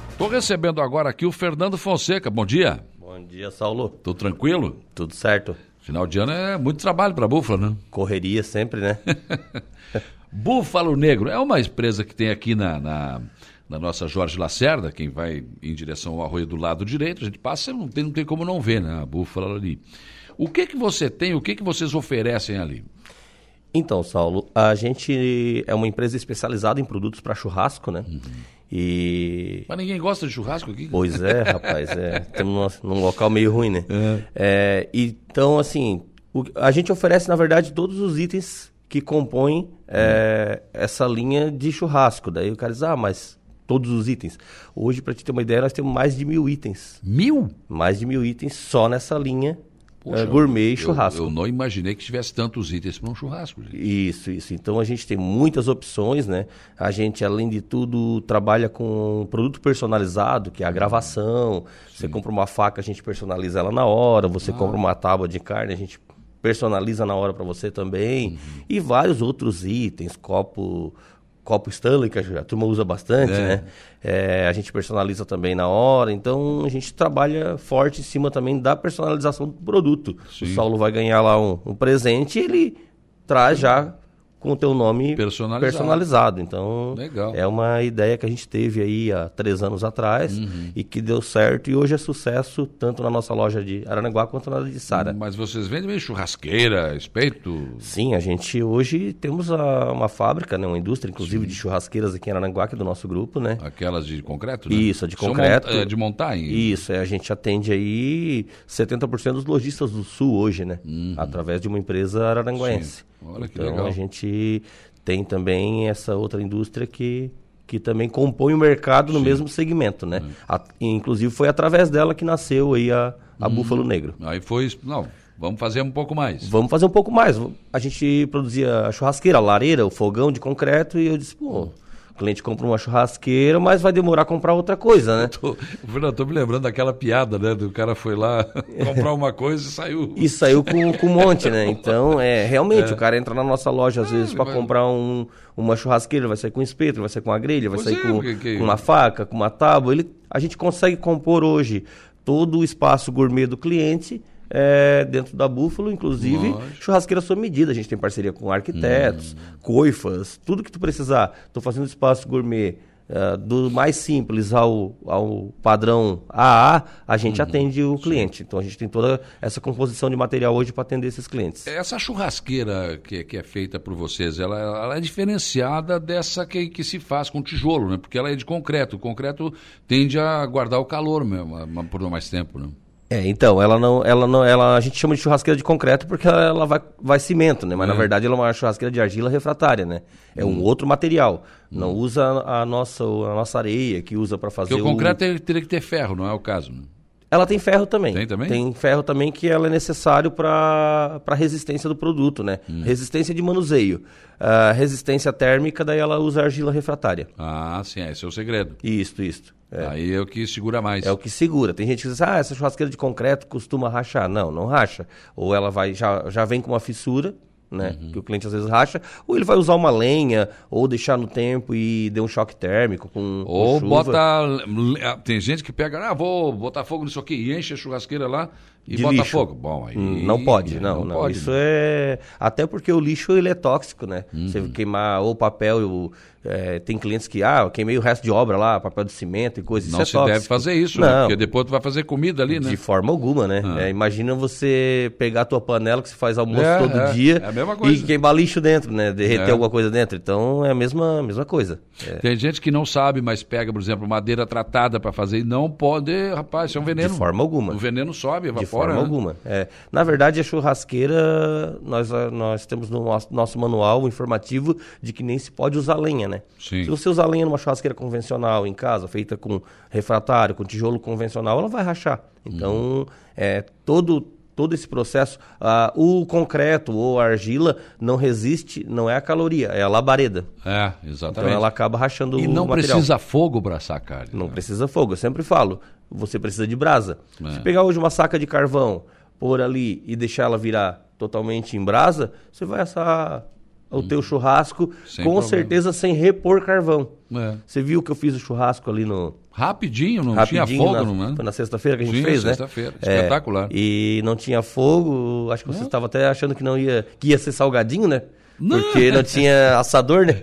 Estou recebendo agora aqui o Fernando Fonseca. Bom dia. Bom dia, Saulo. Tudo tranquilo? Tudo certo. Final de ano é muito trabalho para a Búfala, né? Correria sempre, né? Búfalo Negro é uma empresa que tem aqui na, na, na, nossa Jorge Lacerda, quem vai em direção ao arroio do lado direito, a gente passa, não tem, não tem como não ver, né? A búfala ali. O que que você tem, o que que vocês oferecem ali? Então, Saulo, a gente é uma empresa especializada em produtos para churrasco, né? Uhum. E... Mas ninguém gosta de churrasco aqui? Pois é, rapaz. É, temos num local meio ruim, né? É. É, então, assim, o, a gente oferece, na verdade, todos os itens que compõem é, essa linha de churrasco. Daí o cara diz, ah, mas todos os itens. Hoje, para te ter uma ideia, nós temos mais de mil itens. Mil? Mais de mil itens só nessa linha Poxa, é, gourmet e churrasco. Eu, eu, não imaginei que tivesse tantos itens para um churrasco. Gente. Isso, isso. Então a gente tem muitas opções, né? A gente, além de tudo, trabalha com produto personalizado, que é a gravação. Sim. Você compra uma faca, a gente personaliza ela na hora. Você ah. compra uma tábua de carne, a gente personaliza na hora para você também. Uhum. E vários outros itens, copo copo Stanley, que a turma usa bastante, é. né? É, a gente personaliza também na hora, então a gente trabalha forte em cima também da personalização do produto. Sim. O Saulo vai ganhar lá um, um presente e ele traz já com o teu nome personalizado. personalizado. Então, Legal. é uma ideia que a gente teve aí há três anos atrás uhum. e que deu certo e hoje é sucesso tanto na nossa loja de Aranaguá quanto na de Sara. Mas vocês vendem churrasqueira, espeito? Sim, a gente hoje temos a, uma fábrica, né, uma indústria inclusive Sim. de churrasqueiras aqui em Aranaguá, que é do nosso grupo, né? Aquelas de concreto, né? Isso, de concreto. Mont, é, de montar hein? Isso, é, a gente atende aí 70% dos lojistas do Sul hoje, né? Uhum. Através de uma empresa araranguense. Sim. Olha que então, legal. a gente tem também essa outra indústria que, que também compõe o mercado no Sim. mesmo segmento, né? É. A, inclusive foi através dela que nasceu aí a, a hum, Búfalo Negro. Aí foi, não, Vamos fazer um pouco mais. Vamos fazer um pouco mais. A gente produzia a churrasqueira, a lareira, o fogão de concreto e eu disse, pô, o cliente compra uma churrasqueira, mas vai demorar a comprar outra coisa, né? Tô me lembrando daquela piada, né? Do cara foi lá comprar uma coisa e saiu. E saiu com, com um monte, né? Então, é, realmente, o cara entra na nossa loja às vezes para vai- comprar um, uma churrasqueira, vai sair com espeto, vai sair com a grelha, vai Pois sair é, com, que- com uma faca, com uma tábua. Ele, a gente consegue compor hoje todo o espaço gourmet do cliente é, dentro da Búfalo, inclusive Lógico. churrasqueira à sua medida. A gente tem parceria com arquitetos, coifas, tudo que tu precisar. Estou fazendo espaço gourmet eh, do mais simples ao, ao padrão AA, a gente atende o cliente. Então a gente tem toda essa composição de material hoje para atender esses clientes. Essa churrasqueira que, que é feita por vocês, ela, ela é diferenciada dessa que, que se faz com tijolo, né? Porque ela é de concreto. O concreto tende a guardar o calor mesmo, a- a- por mais tempo, né? É, então, ela não, ela não, ela, a gente chama de churrasqueira de concreto porque ela, ela vai, vai cimento, né? Mas na verdade ela é uma churrasqueira de argila refratária, né? É um outro material. Não usa a nossa, a nossa areia que usa para fazer Porque o concreto teria- teria que ter ferro, não é o caso, né? Ela tem ferro também. Tem também? Tem ferro também que ela é necessário para a resistência do produto, né? Hum. Resistência de manuseio. Ah, resistência térmica, daí ela usa argila refratária. Ah, sim, esse é o segredo. Isto, isto. É. Aí é o que segura mais. É o que segura. Tem gente que diz, ah, essa churrasqueira de concreto costuma rachar. Não, não racha. Ou ela vai já, já vem com uma fissura, né? Uhum. Que o cliente às vezes racha. Ou ele vai usar uma lenha, ou deixar no tempo e dê um choque térmico com, com Ou chuva. bota. Tem gente que pega, ah, vou botar fogo nisso aqui, e enche a churrasqueira lá e De bota lixo. fogo. Bom, aí. Hum, Não pode, não, não. pode, Isso né? é. Até porque o lixo ele é tóxico, né? Você Uhum. queimar ou papel, ou, é, tem clientes que, ah, eu queimei o resto de obra lá, papel de cimento e coisa. Não isso é se deve fazer isso, né? Não. Porque depois tu vai fazer comida ali, né? De forma alguma, né? Ah. É, imagina você pegar a tua panela que você faz almoço É, todo é, dia é a mesma coisa. e queimar lixo dentro, né? Derreter É. alguma coisa dentro. Então é a mesma, mesma coisa. É. Tem gente que não sabe, mas pega, por exemplo, madeira tratada para fazer e não pode, rapaz, isso é um veneno. De forma alguma. O veneno sobe, evapora. De forma né? alguma. É. Na verdade, a churrasqueira, nós, ah, nós temos no nosso, nosso manual um informativo de que nem se pode usar lenha, né? Sim. Se você usar lenha numa churrasqueira convencional em casa, feita com refratário, com tijolo convencional, ela vai rachar. Então, Uhum. é, todo, todo esse processo, ah, o concreto ou a argila não resiste, não é a caloria, é a labareda. É, Então exatamente. ela acaba rachando E o não material. precisa fogo para assar carne. Não né? precisa fogo, eu sempre falo. Você precisa de brasa. É. Se pegar hoje uma saca de carvão, pôr ali e deixar ela virar totalmente em brasa, você vai assar o teu churrasco Hum. Sem com problema. certeza sem repor carvão. É. Você viu que eu fiz o churrasco ali no. Rapidinho, não rapidinho, tinha fogo, na, não é? Foi na sexta-feira que a gente Sim, fez, né? sexta-feira. É, Espetacular. e não tinha fogo, acho que você estava até achando que não ia, que ia ser salgadinho, né? Porque não tinha assador, né?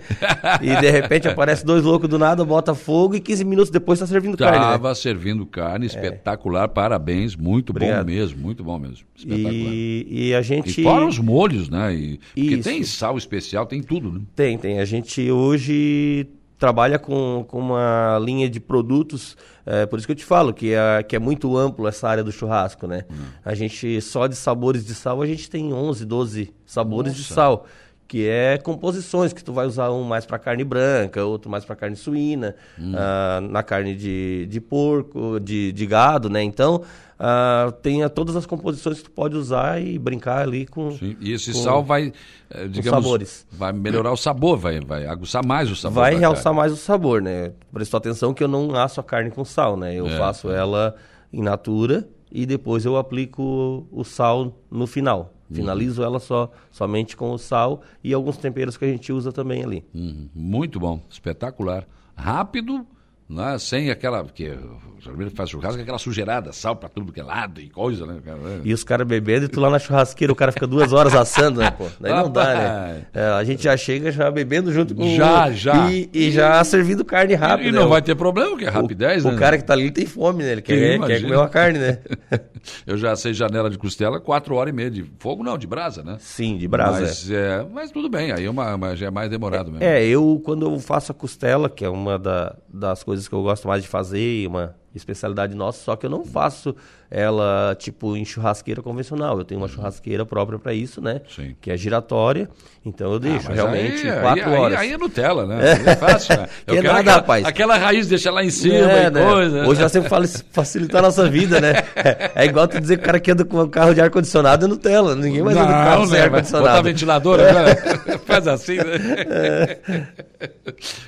E de repente aparece dois loucos do nada, bota fogo e 15 minutos depois tá servindo carne, né? Tava servindo carne, espetacular, parabéns, muito Obrigado. bom mesmo, muito bom mesmo. Espetacular. E, e a gente. E fora os molhos, né? E, porque Isso. tem sal especial, tem tudo, né? Tem, tem. A gente hoje trabalha com, com uma linha de produtos, é, por isso que eu te falo que é, que é muito amplo essa área do churrasco, né? Hum. A gente, só de sabores de sal, a gente tem 11, 12 sabores de Nossa. sal. Que é composições, que tu vai usar um mais para carne branca, outro mais para carne suína, Hum. ah, na carne de, de porco, de, de gado, né? Então, ah, tem todas as composições que tu pode usar e brincar ali com... Sim, E esse com- sal vai, eh, digamos, sabores. vai melhorar o sabor, vai, vai aguçar mais o sabor. vai realçar carne. mais o sabor, né? Prestou atenção que eu não asso a carne com sal, né? Eu É, faço ela in natura e depois eu aplico o sal no final. Uhum. Finalizo ela só somente com o sal e alguns temperos que a gente usa também ali. Uhum, Muito bom, espetacular. Rápido, né? sem aquela. Porque o faz churrasco, aquela sujeirada, sal pra tudo que é lado e coisa, né? cara? E os caras bebendo e tu lá na churrasqueira, o cara fica duas horas assando, né, pô? Daí não dá, né? É, a gente já chega já bebendo junto com Já, o... já. E, e já servindo carne rápido. E né? não O- vai ter problema, que é rapidez, o, né? o cara que tá ali tem fome, né? Ele quer, quer comer uma carne, né? Eu já sei janela de costela, quatro horas e meia de fogo, não, de brasa, né? Sim, de brasa. é. Mas, é, mas tudo bem, aí é uma, uma- já é mais demorado mesmo. É, eu quando eu faço a costela, que é uma da- das coisas que eu gosto mais de fazer, uma, especialidade nossa, só que eu não faço ela tipo em churrasqueira convencional. Eu tenho uma churrasqueira própria para isso, né? Sim. Que é giratória. Então eu deixo mas realmente aí, quatro aí, horas. Aí, aí é Nutella, né? Aí é fácil, né? Que quero nada, aquela, rapaz. aquela raiz deixa lá em cima É, e né? coisa. Hoje nós temos que facilitar a nossa vida, né? É igual tu dizer que o cara que anda com um carro de ar-condicionado é Nutella. Ninguém mais anda com carro sem né? Vai Botar ar-condicionado. ventilador agora. Faz assim, né?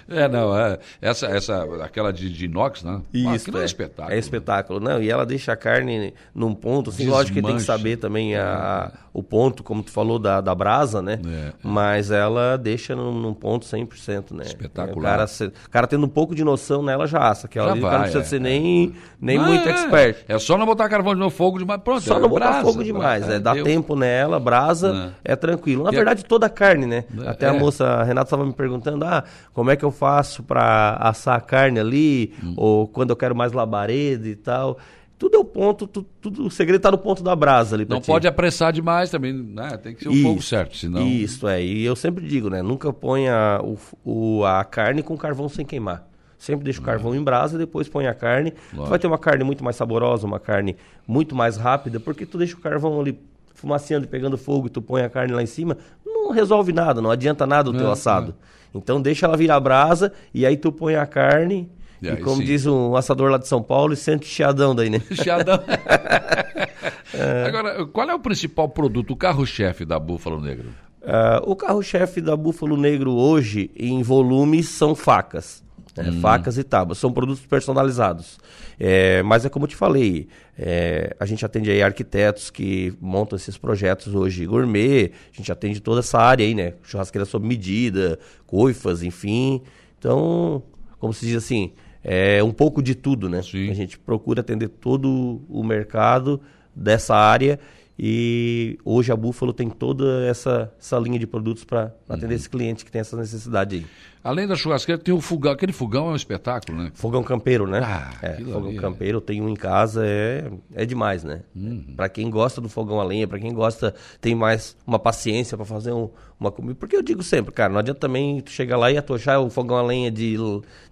É, não, é, essa, essa, aquela de, de inox, né? Ah, Isso, aquilo é, é, espetáculo. É espetáculo. Não, e ela deixa a carne num ponto, assim, lógico que tem que saber também a, o ponto, como tu falou, da, da brasa, né? É, é. Mas ela deixa num, num ponto 100%, né? Espetacular. O cara, se- cara tendo um pouco de noção nela já assa. Que Já ali o cara não vai, precisa é, ser é. nem, nem Ah, muito é. expert. É só não botar carvão no fogo demais. Pronto, Só é não botar brasa, fogo demais, é, dá deu. tempo nela, brasa, é, tranquilo. Na é- verdade, toda a carne, né? Até a É. moça, a Renata estava me perguntando, ah, como é que eu faço para assar a carne ali, Hum. ou quando eu quero mais labareda e tal. Tudo é o ponto, tu- tudo, o segredo tá no ponto da brasa ali Não ti. pode apressar demais também, né? Tem que ser fogo Isso, certo, senão... Isso, é. E eu sempre digo, né? Nunca ponha o, o- a carne com carvão sem queimar. Sempre deixa o carvão em brasa e depois põe a carne. Vai ter uma carne muito mais saborosa, uma carne muito mais rápida, porque tu deixa o carvão ali fumaceando e pegando fogo e tu põe a carne lá em cima, não resolve nada, não adianta nada o teu É, assado. Então deixa ela virar brasa e aí tu põe a carne E e, como sim. diz um assador lá de São Paulo, e sente chiadão daí, né? Chiadão. Agora, qual é o principal produto, o carro-chefe da Búfalo Negro? Ah, o carro-chefe da Búfalo Negro hoje, em volumes, são facas. né? Facas e tábuas. São produtos personalizados. É, mas é como eu te falei, é, a gente atende aí arquitetos que montam esses projetos hoje gourmet, a gente atende toda essa área aí, né? Churrasqueira sob medida, coifas, enfim. Então, como se diz assim, é um pouco de tudo, né? Sim. A gente procura atender todo o mercado dessa área e hoje a Búfalo tem toda essa, essa linha de produtos para atender esse cliente que tem essa necessidade aí. Além da churrasqueira, tem o fogão. Aquele fogão é um espetáculo, né? Fogão campeiro, né? Ah, é, fogão ali é- campeiro, eu tenho um em casa, é, é demais, né? Uhum. Pra quem gosta do fogão a lenha, pra quem gosta, tem mais uma paciência pra fazer um- uma comida. Porque eu digo sempre, cara, não adianta também tu chegar lá e atochar o fogão a lenha de,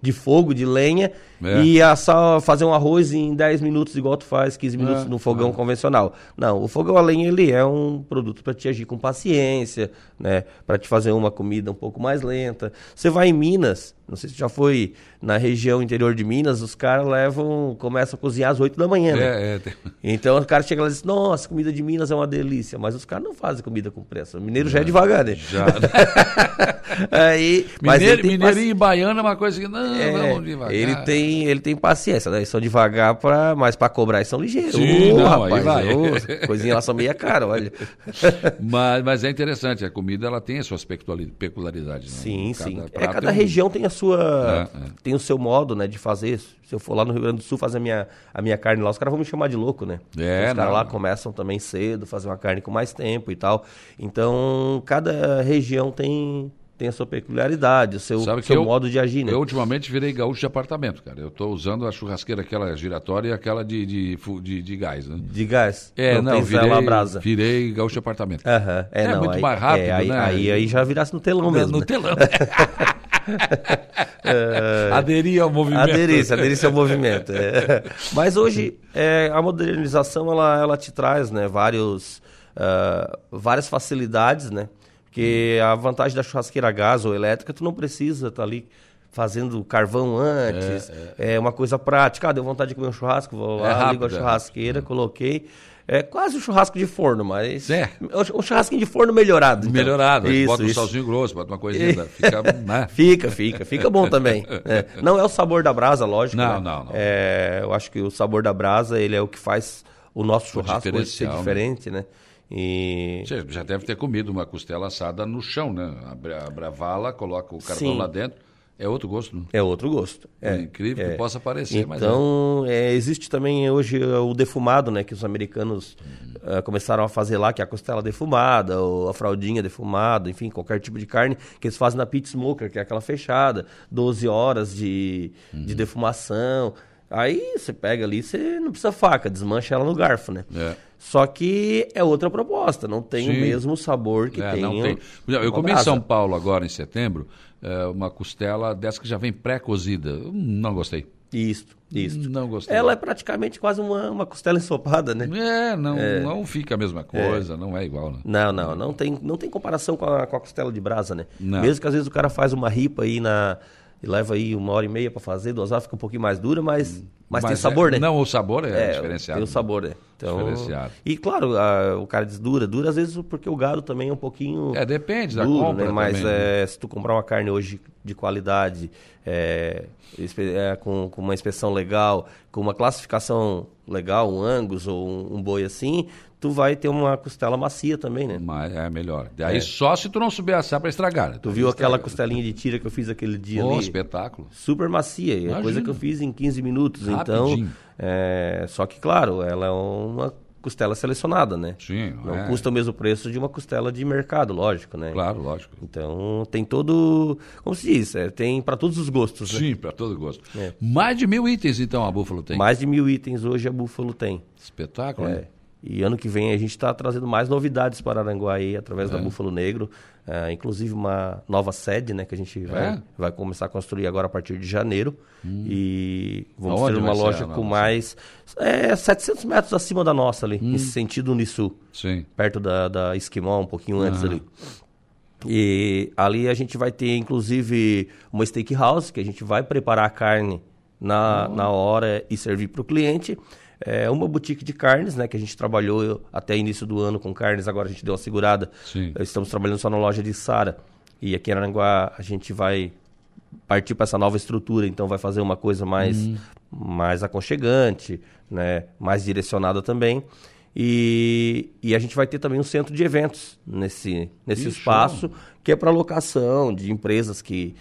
de fogo, de lenha, É. e assar, fazer um arroz em 10 minutos, igual tu faz 15 minutos É, no fogão convencional. Não, o fogão a lenha, ele é um produto pra te agir com paciência, né? Pra te fazer uma comida um pouco mais lenta. Você vai em Minas, não sei se já foi na região interior de Minas, os caras levam, começam a cozinhar às 8 da manhã, né? É, é. tem- Então o cara chega lá e diz, nossa, comida de Minas é uma delícia, mas os caras não fazem comida com pressa. O mineiro já é devagar, né? Já. Aí, mas Mineiro, tem mineirinho e baiano é uma coisa que. Não, é, vamos devagar. ele tem, ele tem paciência, né? Eles são devagar, pra, mas pra cobrar eles são ligeiros. Sim, não, aí rapaz, vai. ô, coisinha lá são meia cara, olha. Mas, mas é interessante, a comida ela tem as suas peculiari- peculiaridades. Né? Sim, sim. É, cada tem um- região tem a sua. É, é. tem o seu modo, né, de fazer. Se eu for lá no Rio Grande do Sul fazer a minha, a minha carne lá, os caras vão me chamar de louco, né? É, os caras não. lá começam também cedo, fazer uma carne com mais tempo e tal. Então, cada região tem, tem a sua peculiaridade, o seu, Sabe seu eu- modo de agir, né? Eu ultimamente virei gaúcho de apartamento, cara. Eu tô usando a churrasqueira, aquela giratória e aquela de, de, de, de gás, né? De gás. É, não, tem virei, brasa. virei gaúcho de apartamento. Aham, é, É não, muito aí, mais rápido, é, aí, né? Aí, aí já virasse no telão mesmo. no né? telão. Aderir ao movimento. Aderência, aderência ao movimento. é. Mas hoje é, a modernização ela, ela te traz né, vários, ah, várias facilidades, né? Porque a vantagem da churrasqueira a gás ou elétrica, tu não precisa estar ali fazendo carvão antes. É, uma coisa prática. Ah, deu vontade de comer um churrasco, vou lá, É ligo a é churrasqueira, coloquei. É quase um churrasco de forno, mas. É. Um churrasquinho de forno melhorado. então. Melhorado. Isso, bota um salzinho grosso, bota uma coisinha. né? Fica. né? Fica, fica, fica bom também. É. Não é o sabor da brasa, lógico. Não, né? não, não. É, eu acho que o sabor da brasa, ele é o que faz o nosso churrasco hoje ser né? diferente, né? E Você já deve ter comido uma costela assada no chão, né? Abre, a vala, coloca o carvão Sim. lá dentro. É outro gosto, é outro gosto. É É, incrível que possa parecer, mas Então, é, existe também hoje o defumado, né? Que os americanos eh, começaram a fazer lá, que é a costela defumada, ou a fraldinha defumada, enfim, qualquer tipo de carne, que eles fazem na pit smoker, que é aquela fechada, 12 horas de, de defumação. Aí você pega ali, você não precisa faca, desmancha ela no garfo, né? É. Só que é outra proposta, não tem o Sim. mesmo sabor que É, tem. não o- tem. Eu comi em. São Paulo agora, em setembro, é, uma costela dessa que já vem pré-cozida. Não gostei. Isso, isso. Não gostei. Ela é praticamente quase uma, uma costela ensopada, né? É, não, não fica a mesma coisa, não é igual, né? Não, não, não tem, não tem comparação com a, com a costela de brasa, né? Não. Mesmo que às vezes o cara faz uma ripa aí na. E leva aí uma hora e meia pra fazer, duas horas, fica um pouquinho mais dura, mas, mas, tem é- sabor, né? Não, o sabor é, diferenciado. Tem o sabor, né? Então, Diferenciado. E claro, a- o cara diz dura, dura às vezes porque o gado também é um pouquinho. É, depende da duro, compra né? Mas também, é, se tu comprar uma carne hoje de qualidade, é, é, com, com uma inspeção legal, com uma classificação legal, um angus ou um, um boi assim, tu vai ter uma costela macia também, né? Mas é melhor. Daí só se tu não souber assar pra estragar. né? Tu viu aquela costelinha de tira que eu fiz aquele dia Ô, ali? espetáculo. Super macia, é coisa que eu fiz em 15 minutos. Então, Rapidinho. é, só que claro, ela é uma costela selecionada, né? Sim, Não é. custa o mesmo preço de uma costela de mercado, lógico, né? Claro, lógico. Então tem todo, como se diz, é, tem para todos os gostos, né? Sim, pra todo gosto. É. Mais de mil itens, então, a Búfalo tem. Mais de mil itens hoje a Búfalo tem. Espetáculo, É. né? E ano que vem a gente está trazendo mais novidades para Aranguá aí, através É. da Búfalo Negro. É, inclusive uma nova sede, né? Que a gente vai, É? vai começar a construir agora a partir de janeiro. E vamos Aonde ter uma loja com mais... É, 700 metros acima da nossa ali, Hum. em sentido Unisul. Sim. Perto da, da Esquimó, um pouquinho antes ali. E ali a gente vai ter, inclusive, uma steakhouse, que a gente vai preparar a carne na, na hora e servir para o cliente. É uma boutique de carnes, né? Que a gente trabalhou até início do ano com carnes, agora a gente deu uma segurada. Sim. Estamos trabalhando só na loja de Sara. E aqui em Aranguá a gente vai partir para essa nova estrutura, então vai fazer uma coisa mais, Hum. mais aconchegante, né? mais direcionada também. E, e a gente vai ter também um centro de eventos nesse, nesse Que espaço, que é para locação de empresas que,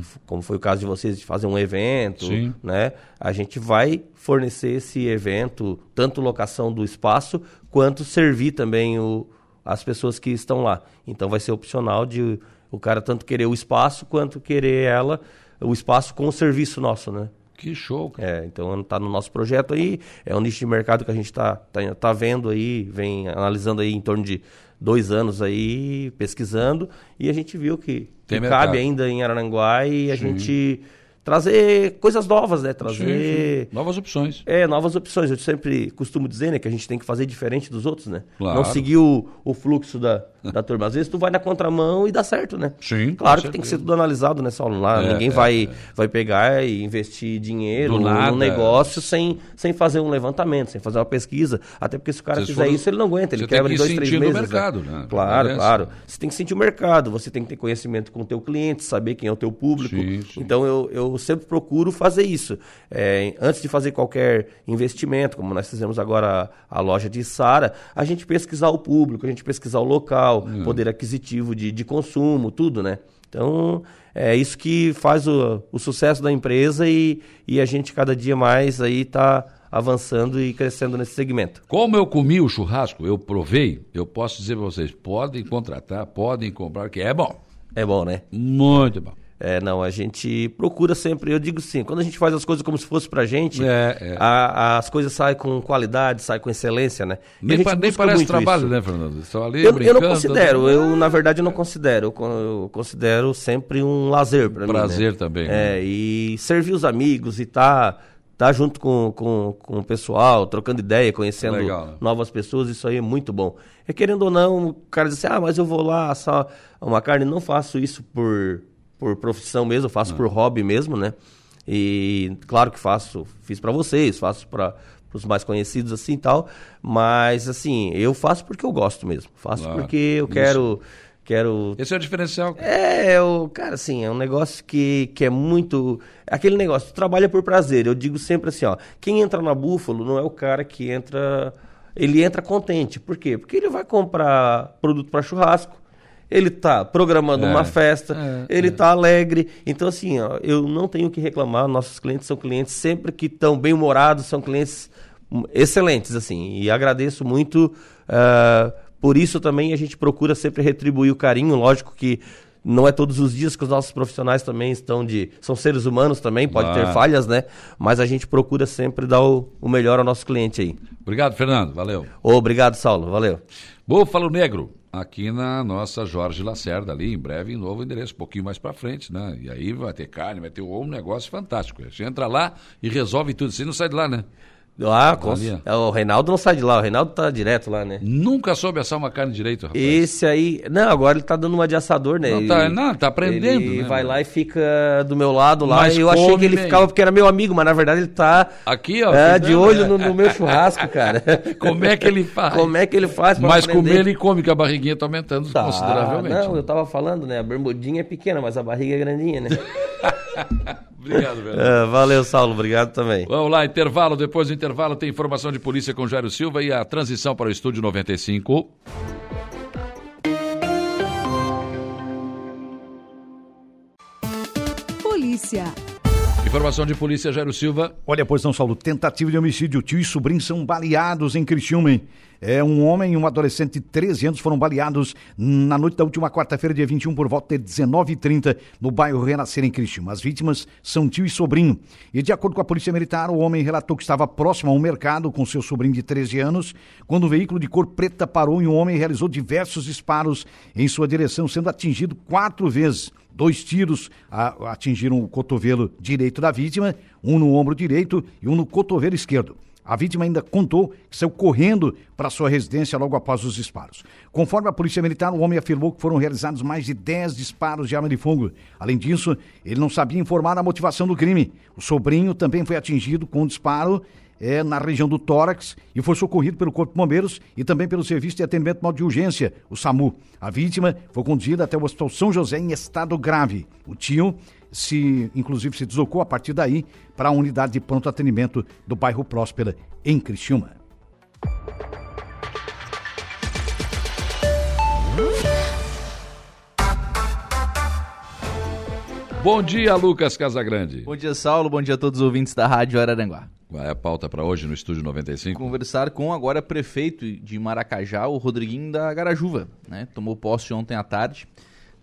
f- como foi o caso de vocês, de fazer um evento, Hum. Sim. né? A gente vai fornecer esse evento, tanto locação do espaço, quanto servir também o, as pessoas que estão lá. Então vai ser opcional de o cara tanto querer o espaço, quanto querer ela, o espaço com o serviço nosso, né? Que show, cara. É, então está no nosso projeto aí, é um nicho de mercado que a gente está tá, tá vendo aí, vem analisando aí em torno de dois anos aí, pesquisando, e a gente viu que, que cabe ainda em Araranguá e a gente trazer coisas novas, né? Sim, Trazer... sim. Novas opções. É, novas opções. Eu sempre costumo dizer, né, que a gente tem que fazer diferente dos outros, né? Claro. Não seguir o, o fluxo da, da turma. Às vezes tu vai na contramão e dá certo, né? Sim, Claro que tem que ser tudo analisado, né, Saulo? Lá, É, ninguém é, vai, é. vai pegar e investir dinheiro num negócio sem, sem fazer um levantamento, sem fazer uma pesquisa. Até porque se o cara Vocês fizer foram- isso, ele não aguenta, ele Você quebra que em dois, três meses. mercado, né? né? Claro, É claro. Você tem que sentir o mercado, você tem que ter conhecimento com o teu cliente, saber quem é o teu público. Sim, sim. Então eu, eu sempre procuro fazer isso. É, antes de fazer qualquer investimento, como nós fizemos agora a, a loja de Sara, a gente pesquisar o público, a gente pesquisar o local, Hum. poder aquisitivo de, de consumo, tudo, né? Então é isso que faz o, o sucesso da empresa e, e a gente cada dia mais aí tá avançando e crescendo nesse segmento. Como eu comi o churrasco, eu provei, eu posso dizer para vocês, podem contratar, podem comprar, que é bom. É bom, né? Muito bom. É, não, a gente procura sempre, eu digo sim, quando a gente faz as coisas como se fosse pra gente, É, é. a- as coisas saem com qualidade, saem com excelência, né? Nem, pa- nem parece trabalho, isso. né, Fernando? Estão ali Eu, eu não considero, eu na verdade eu não considero, eu, con- eu considero sempre um lazer pra mim. Prazer né? também, né? É, e servir os amigos e tá, tá junto com, com, com o pessoal, trocando ideia, conhecendo Legal, né? novas pessoas, isso aí é muito bom. E querendo ou não, o cara diz assim, ah, mas eu vou lá assar uma carne, não faço isso por, por profissão mesmo, eu faço por hobby mesmo, né? E claro que faço, fiz pra vocês, faço para os mais conhecidos assim e tal, mas assim, eu faço porque eu gosto mesmo, faço Claro. porque eu quero quero Esse é o diferencial. é, o cara, assim, é um negócio que, que é muito. Aquele negócio, tu trabalha por prazer. Eu digo sempre assim, ó. Quem entra na Búfalo não é o cara que entra. Ele entra contente. Por quê? Porque ele vai comprar produto para churrasco. Ele tá programando É, uma festa, é, ele tá alegre. Então, assim, ó, eu não tenho o que reclamar. Nossos clientes são clientes sempre que estão bem-humorados, são clientes excelentes, assim. E agradeço muito. ah, por isso também a gente procura sempre retribuir o carinho. Lógico que não é todos os dias que os nossos profissionais também estão de. São seres humanos também, pode ter Claro. falhas, né? Mas a gente procura sempre dar o, o melhor ao nosso cliente aí. Obrigado, Fernando. Valeu. Obrigado, Saulo. Valeu. Búfalo Negro, aqui na nossa Jorge Lacerda, ali, em breve, em novo endereço, um pouquinho mais para frente, né? E aí vai ter carne, vai ter um negócio fantástico. Você entra lá e resolve tudo. Você não sai de lá, né? Ah, com... é, o Reinaldo não sai de lá, o Reinaldo tá direto lá, né? Nunca soube assar uma carne direito, rapaz. Esse aí. Não, agora ele tá dando uma de assador, né? Não, tá, não, tá aprendendo. Ele né, vai lá e fica do meu lado lá. Mas e eu achei que ele bem. ficava porque era meu amigo, mas na verdade ele tá. Aqui, ó. é, tá de olho no, no meu churrasco, cara. Como é que ele faz? Como é que ele faz pra Mas aprender? comer ele come, que a barriguinha tá aumentando Tá, consideravelmente. Não, eu tava falando, né? A bermudinha é pequena, mas a barriga é grandinha, né? Obrigado, velho. Ah, valeu, Saulo. Obrigado também. Vamos lá, intervalo. Depois do intervalo tem informação de polícia com Jairo Silva e a transição para o estúdio 95. Polícia. Informação de polícia, Jairo Silva. Olha, pois não, Saulo, tentativa de homicídio. Tio e sobrinho são baleados em Criciúma. É, um homem e um adolescente de 13 anos foram baleados na noite da última quarta-feira, dia 21, por volta de 19h30, no bairro Renascer, em Criciúma. As vítimas são tio e sobrinho. E de acordo com a Polícia Militar, o homem relatou que estava próximo a um mercado com seu sobrinho de 13 anos, quando um veículo de cor preta parou e o homem realizou diversos disparos em sua direção, sendo atingido quatro vezes. Dois tiros a- atingiram o cotovelo direito da vítima, um no ombro direito e um no cotovelo esquerdo. A vítima ainda contou que saiu correndo para sua residência logo após os disparos. Conforme a Polícia Militar, o homem afirmou que foram realizados mais de 10 disparos de arma de fogo. Além disso, ele não sabia informar a motivação do crime. O sobrinho também foi atingido com um disparo é, na região do tórax e foi socorrido pelo Corpo de Bombeiros e também pelo Serviço de Atendimento Mal de Urgência, o SAMU. A vítima foi conduzida até o Hospital São José em estado grave. O tio se, inclusive, se deslocou a partir daí para a unidade de pronto atendimento do bairro Próspera, em Criciúma. Bom dia, Lucas Casagrande. Bom dia, Saulo. Bom dia a todos os ouvintes da Rádio Araranguá. Qual é a pauta para hoje no estúdio 95? Conversar com agora prefeito de Maracajá, o Rodriguinho da Garajuva. Né? Tomou posse ontem à tarde,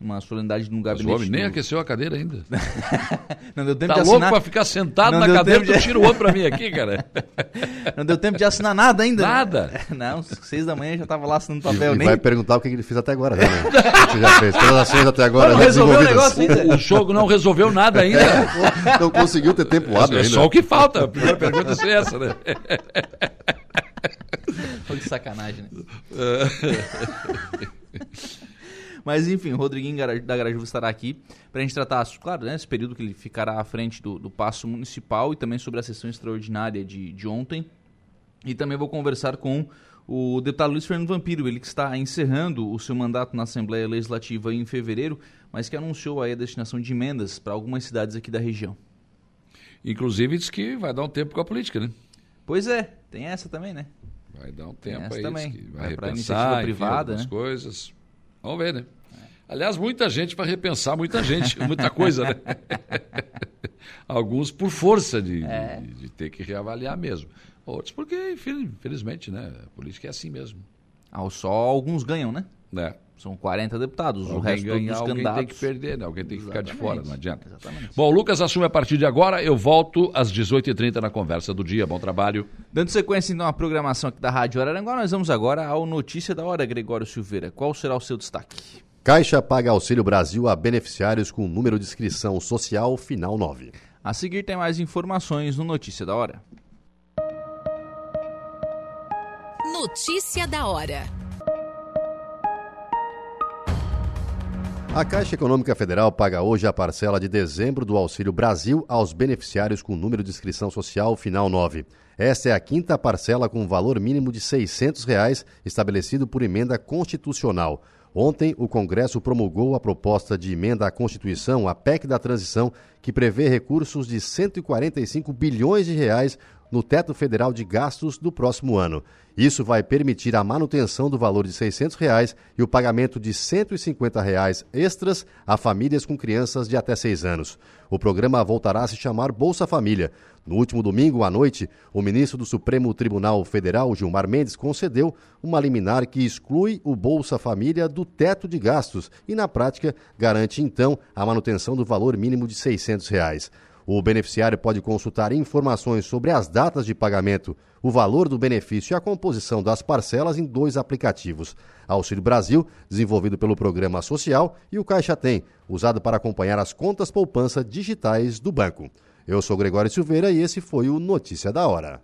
uma solenidade num Mas gabinete. o homem nem do- aqueceu a cadeira ainda. Não deu tempo Tá de louco assinar. pra ficar sentado Não na cadeira, tempo tu de- tira o outro pra mim aqui, cara. Não deu tempo de assinar nada ainda. né? Nada. Não, seis da manhã já tava lá assinando papel. e nem... vai perguntar o que ele fez até agora, né? O que já fez? Todas as ações até agora Não resolveu o negócio ainda. O jogo não resolveu nada ainda. Não conseguiu ter tempo hábil É ainda. só o que falta. A primeira pergunta é essa, né? Foi de sacanagem, né? Mas enfim, o Rodriguinho da Garajuva estará aqui para a gente tratar, claro, né, esse período que ele ficará à frente do, do Paço Municipal e também sobre a sessão extraordinária de, de ontem. E também vou conversar com o deputado Luiz Fernando Vampiro, ele que está encerrando o seu mandato na Assembleia Legislativa em fevereiro, mas que anunciou aí a destinação de emendas para algumas cidades aqui da região. Inclusive, diz que vai dar um tempo com a política, né? Pois é, tem essa também, né? Vai dar um tempo essa aí, também. vai Vai repensar, iniciativa privada, né? coisas. Vamos ver, né? Aliás, muita gente para repensar muita gente, muita coisa, né? Alguns por força de, É. de, de ter que reavaliar mesmo. Outros porque, infel- infelizmente, né? A política é assim mesmo. Ah, só alguns ganham, né? Né? São 40 deputados, o Alguém resto ganhar, dos alguém candidatos. tem que perder, né? Alguém tem que ficar de fora, não adianta. Exatamente. Bom, o Lucas assume a partir de agora. Eu volto às 18h30 na conversa do dia. Bom trabalho. Dando sequência então à programação aqui da Rádio Araranguá, nós vamos agora ao Notícia da Hora, Gregório Silveira. Qual será o seu destaque? Caixa paga Auxílio Brasil a beneficiários com número de inscrição social final 9. A seguir tem mais informações no Notícia da Hora. Notícia da hora. A Caixa Econômica Federal paga hoje a parcela de dezembro do Auxílio Brasil aos beneficiários com número de inscrição social final 9. Esta é a quinta parcela com valor mínimo de 600 reais, estabelecido por emenda constitucional. Ontem, o Congresso promulgou a proposta de emenda à Constituição, a PEC da Transição, que prevê recursos de 145 bilhões de reais no teto federal de gastos do próximo ano. Isso vai permitir a manutenção do valor de 600 reais e o pagamento de 150 reais extras a famílias com crianças de até 6 anos. O programa voltará a se chamar Bolsa Família. No último domingo à noite, o ministro do Supremo Tribunal Federal, Gilmar Mendes, concedeu uma liminar que exclui o Bolsa Família do teto de gastos e, na prática, garante então a manutenção do valor mínimo de 600 reais. O beneficiário pode consultar informações sobre as datas de pagamento, o valor do benefício e a composição das parcelas em dois aplicativos: Auxílio Brasil, desenvolvido pelo Programa Social, e o Caixa Tem, usado para acompanhar as contas poupança digitais do banco. Eu sou Gregório Silveira e esse foi o Notícia da Hora.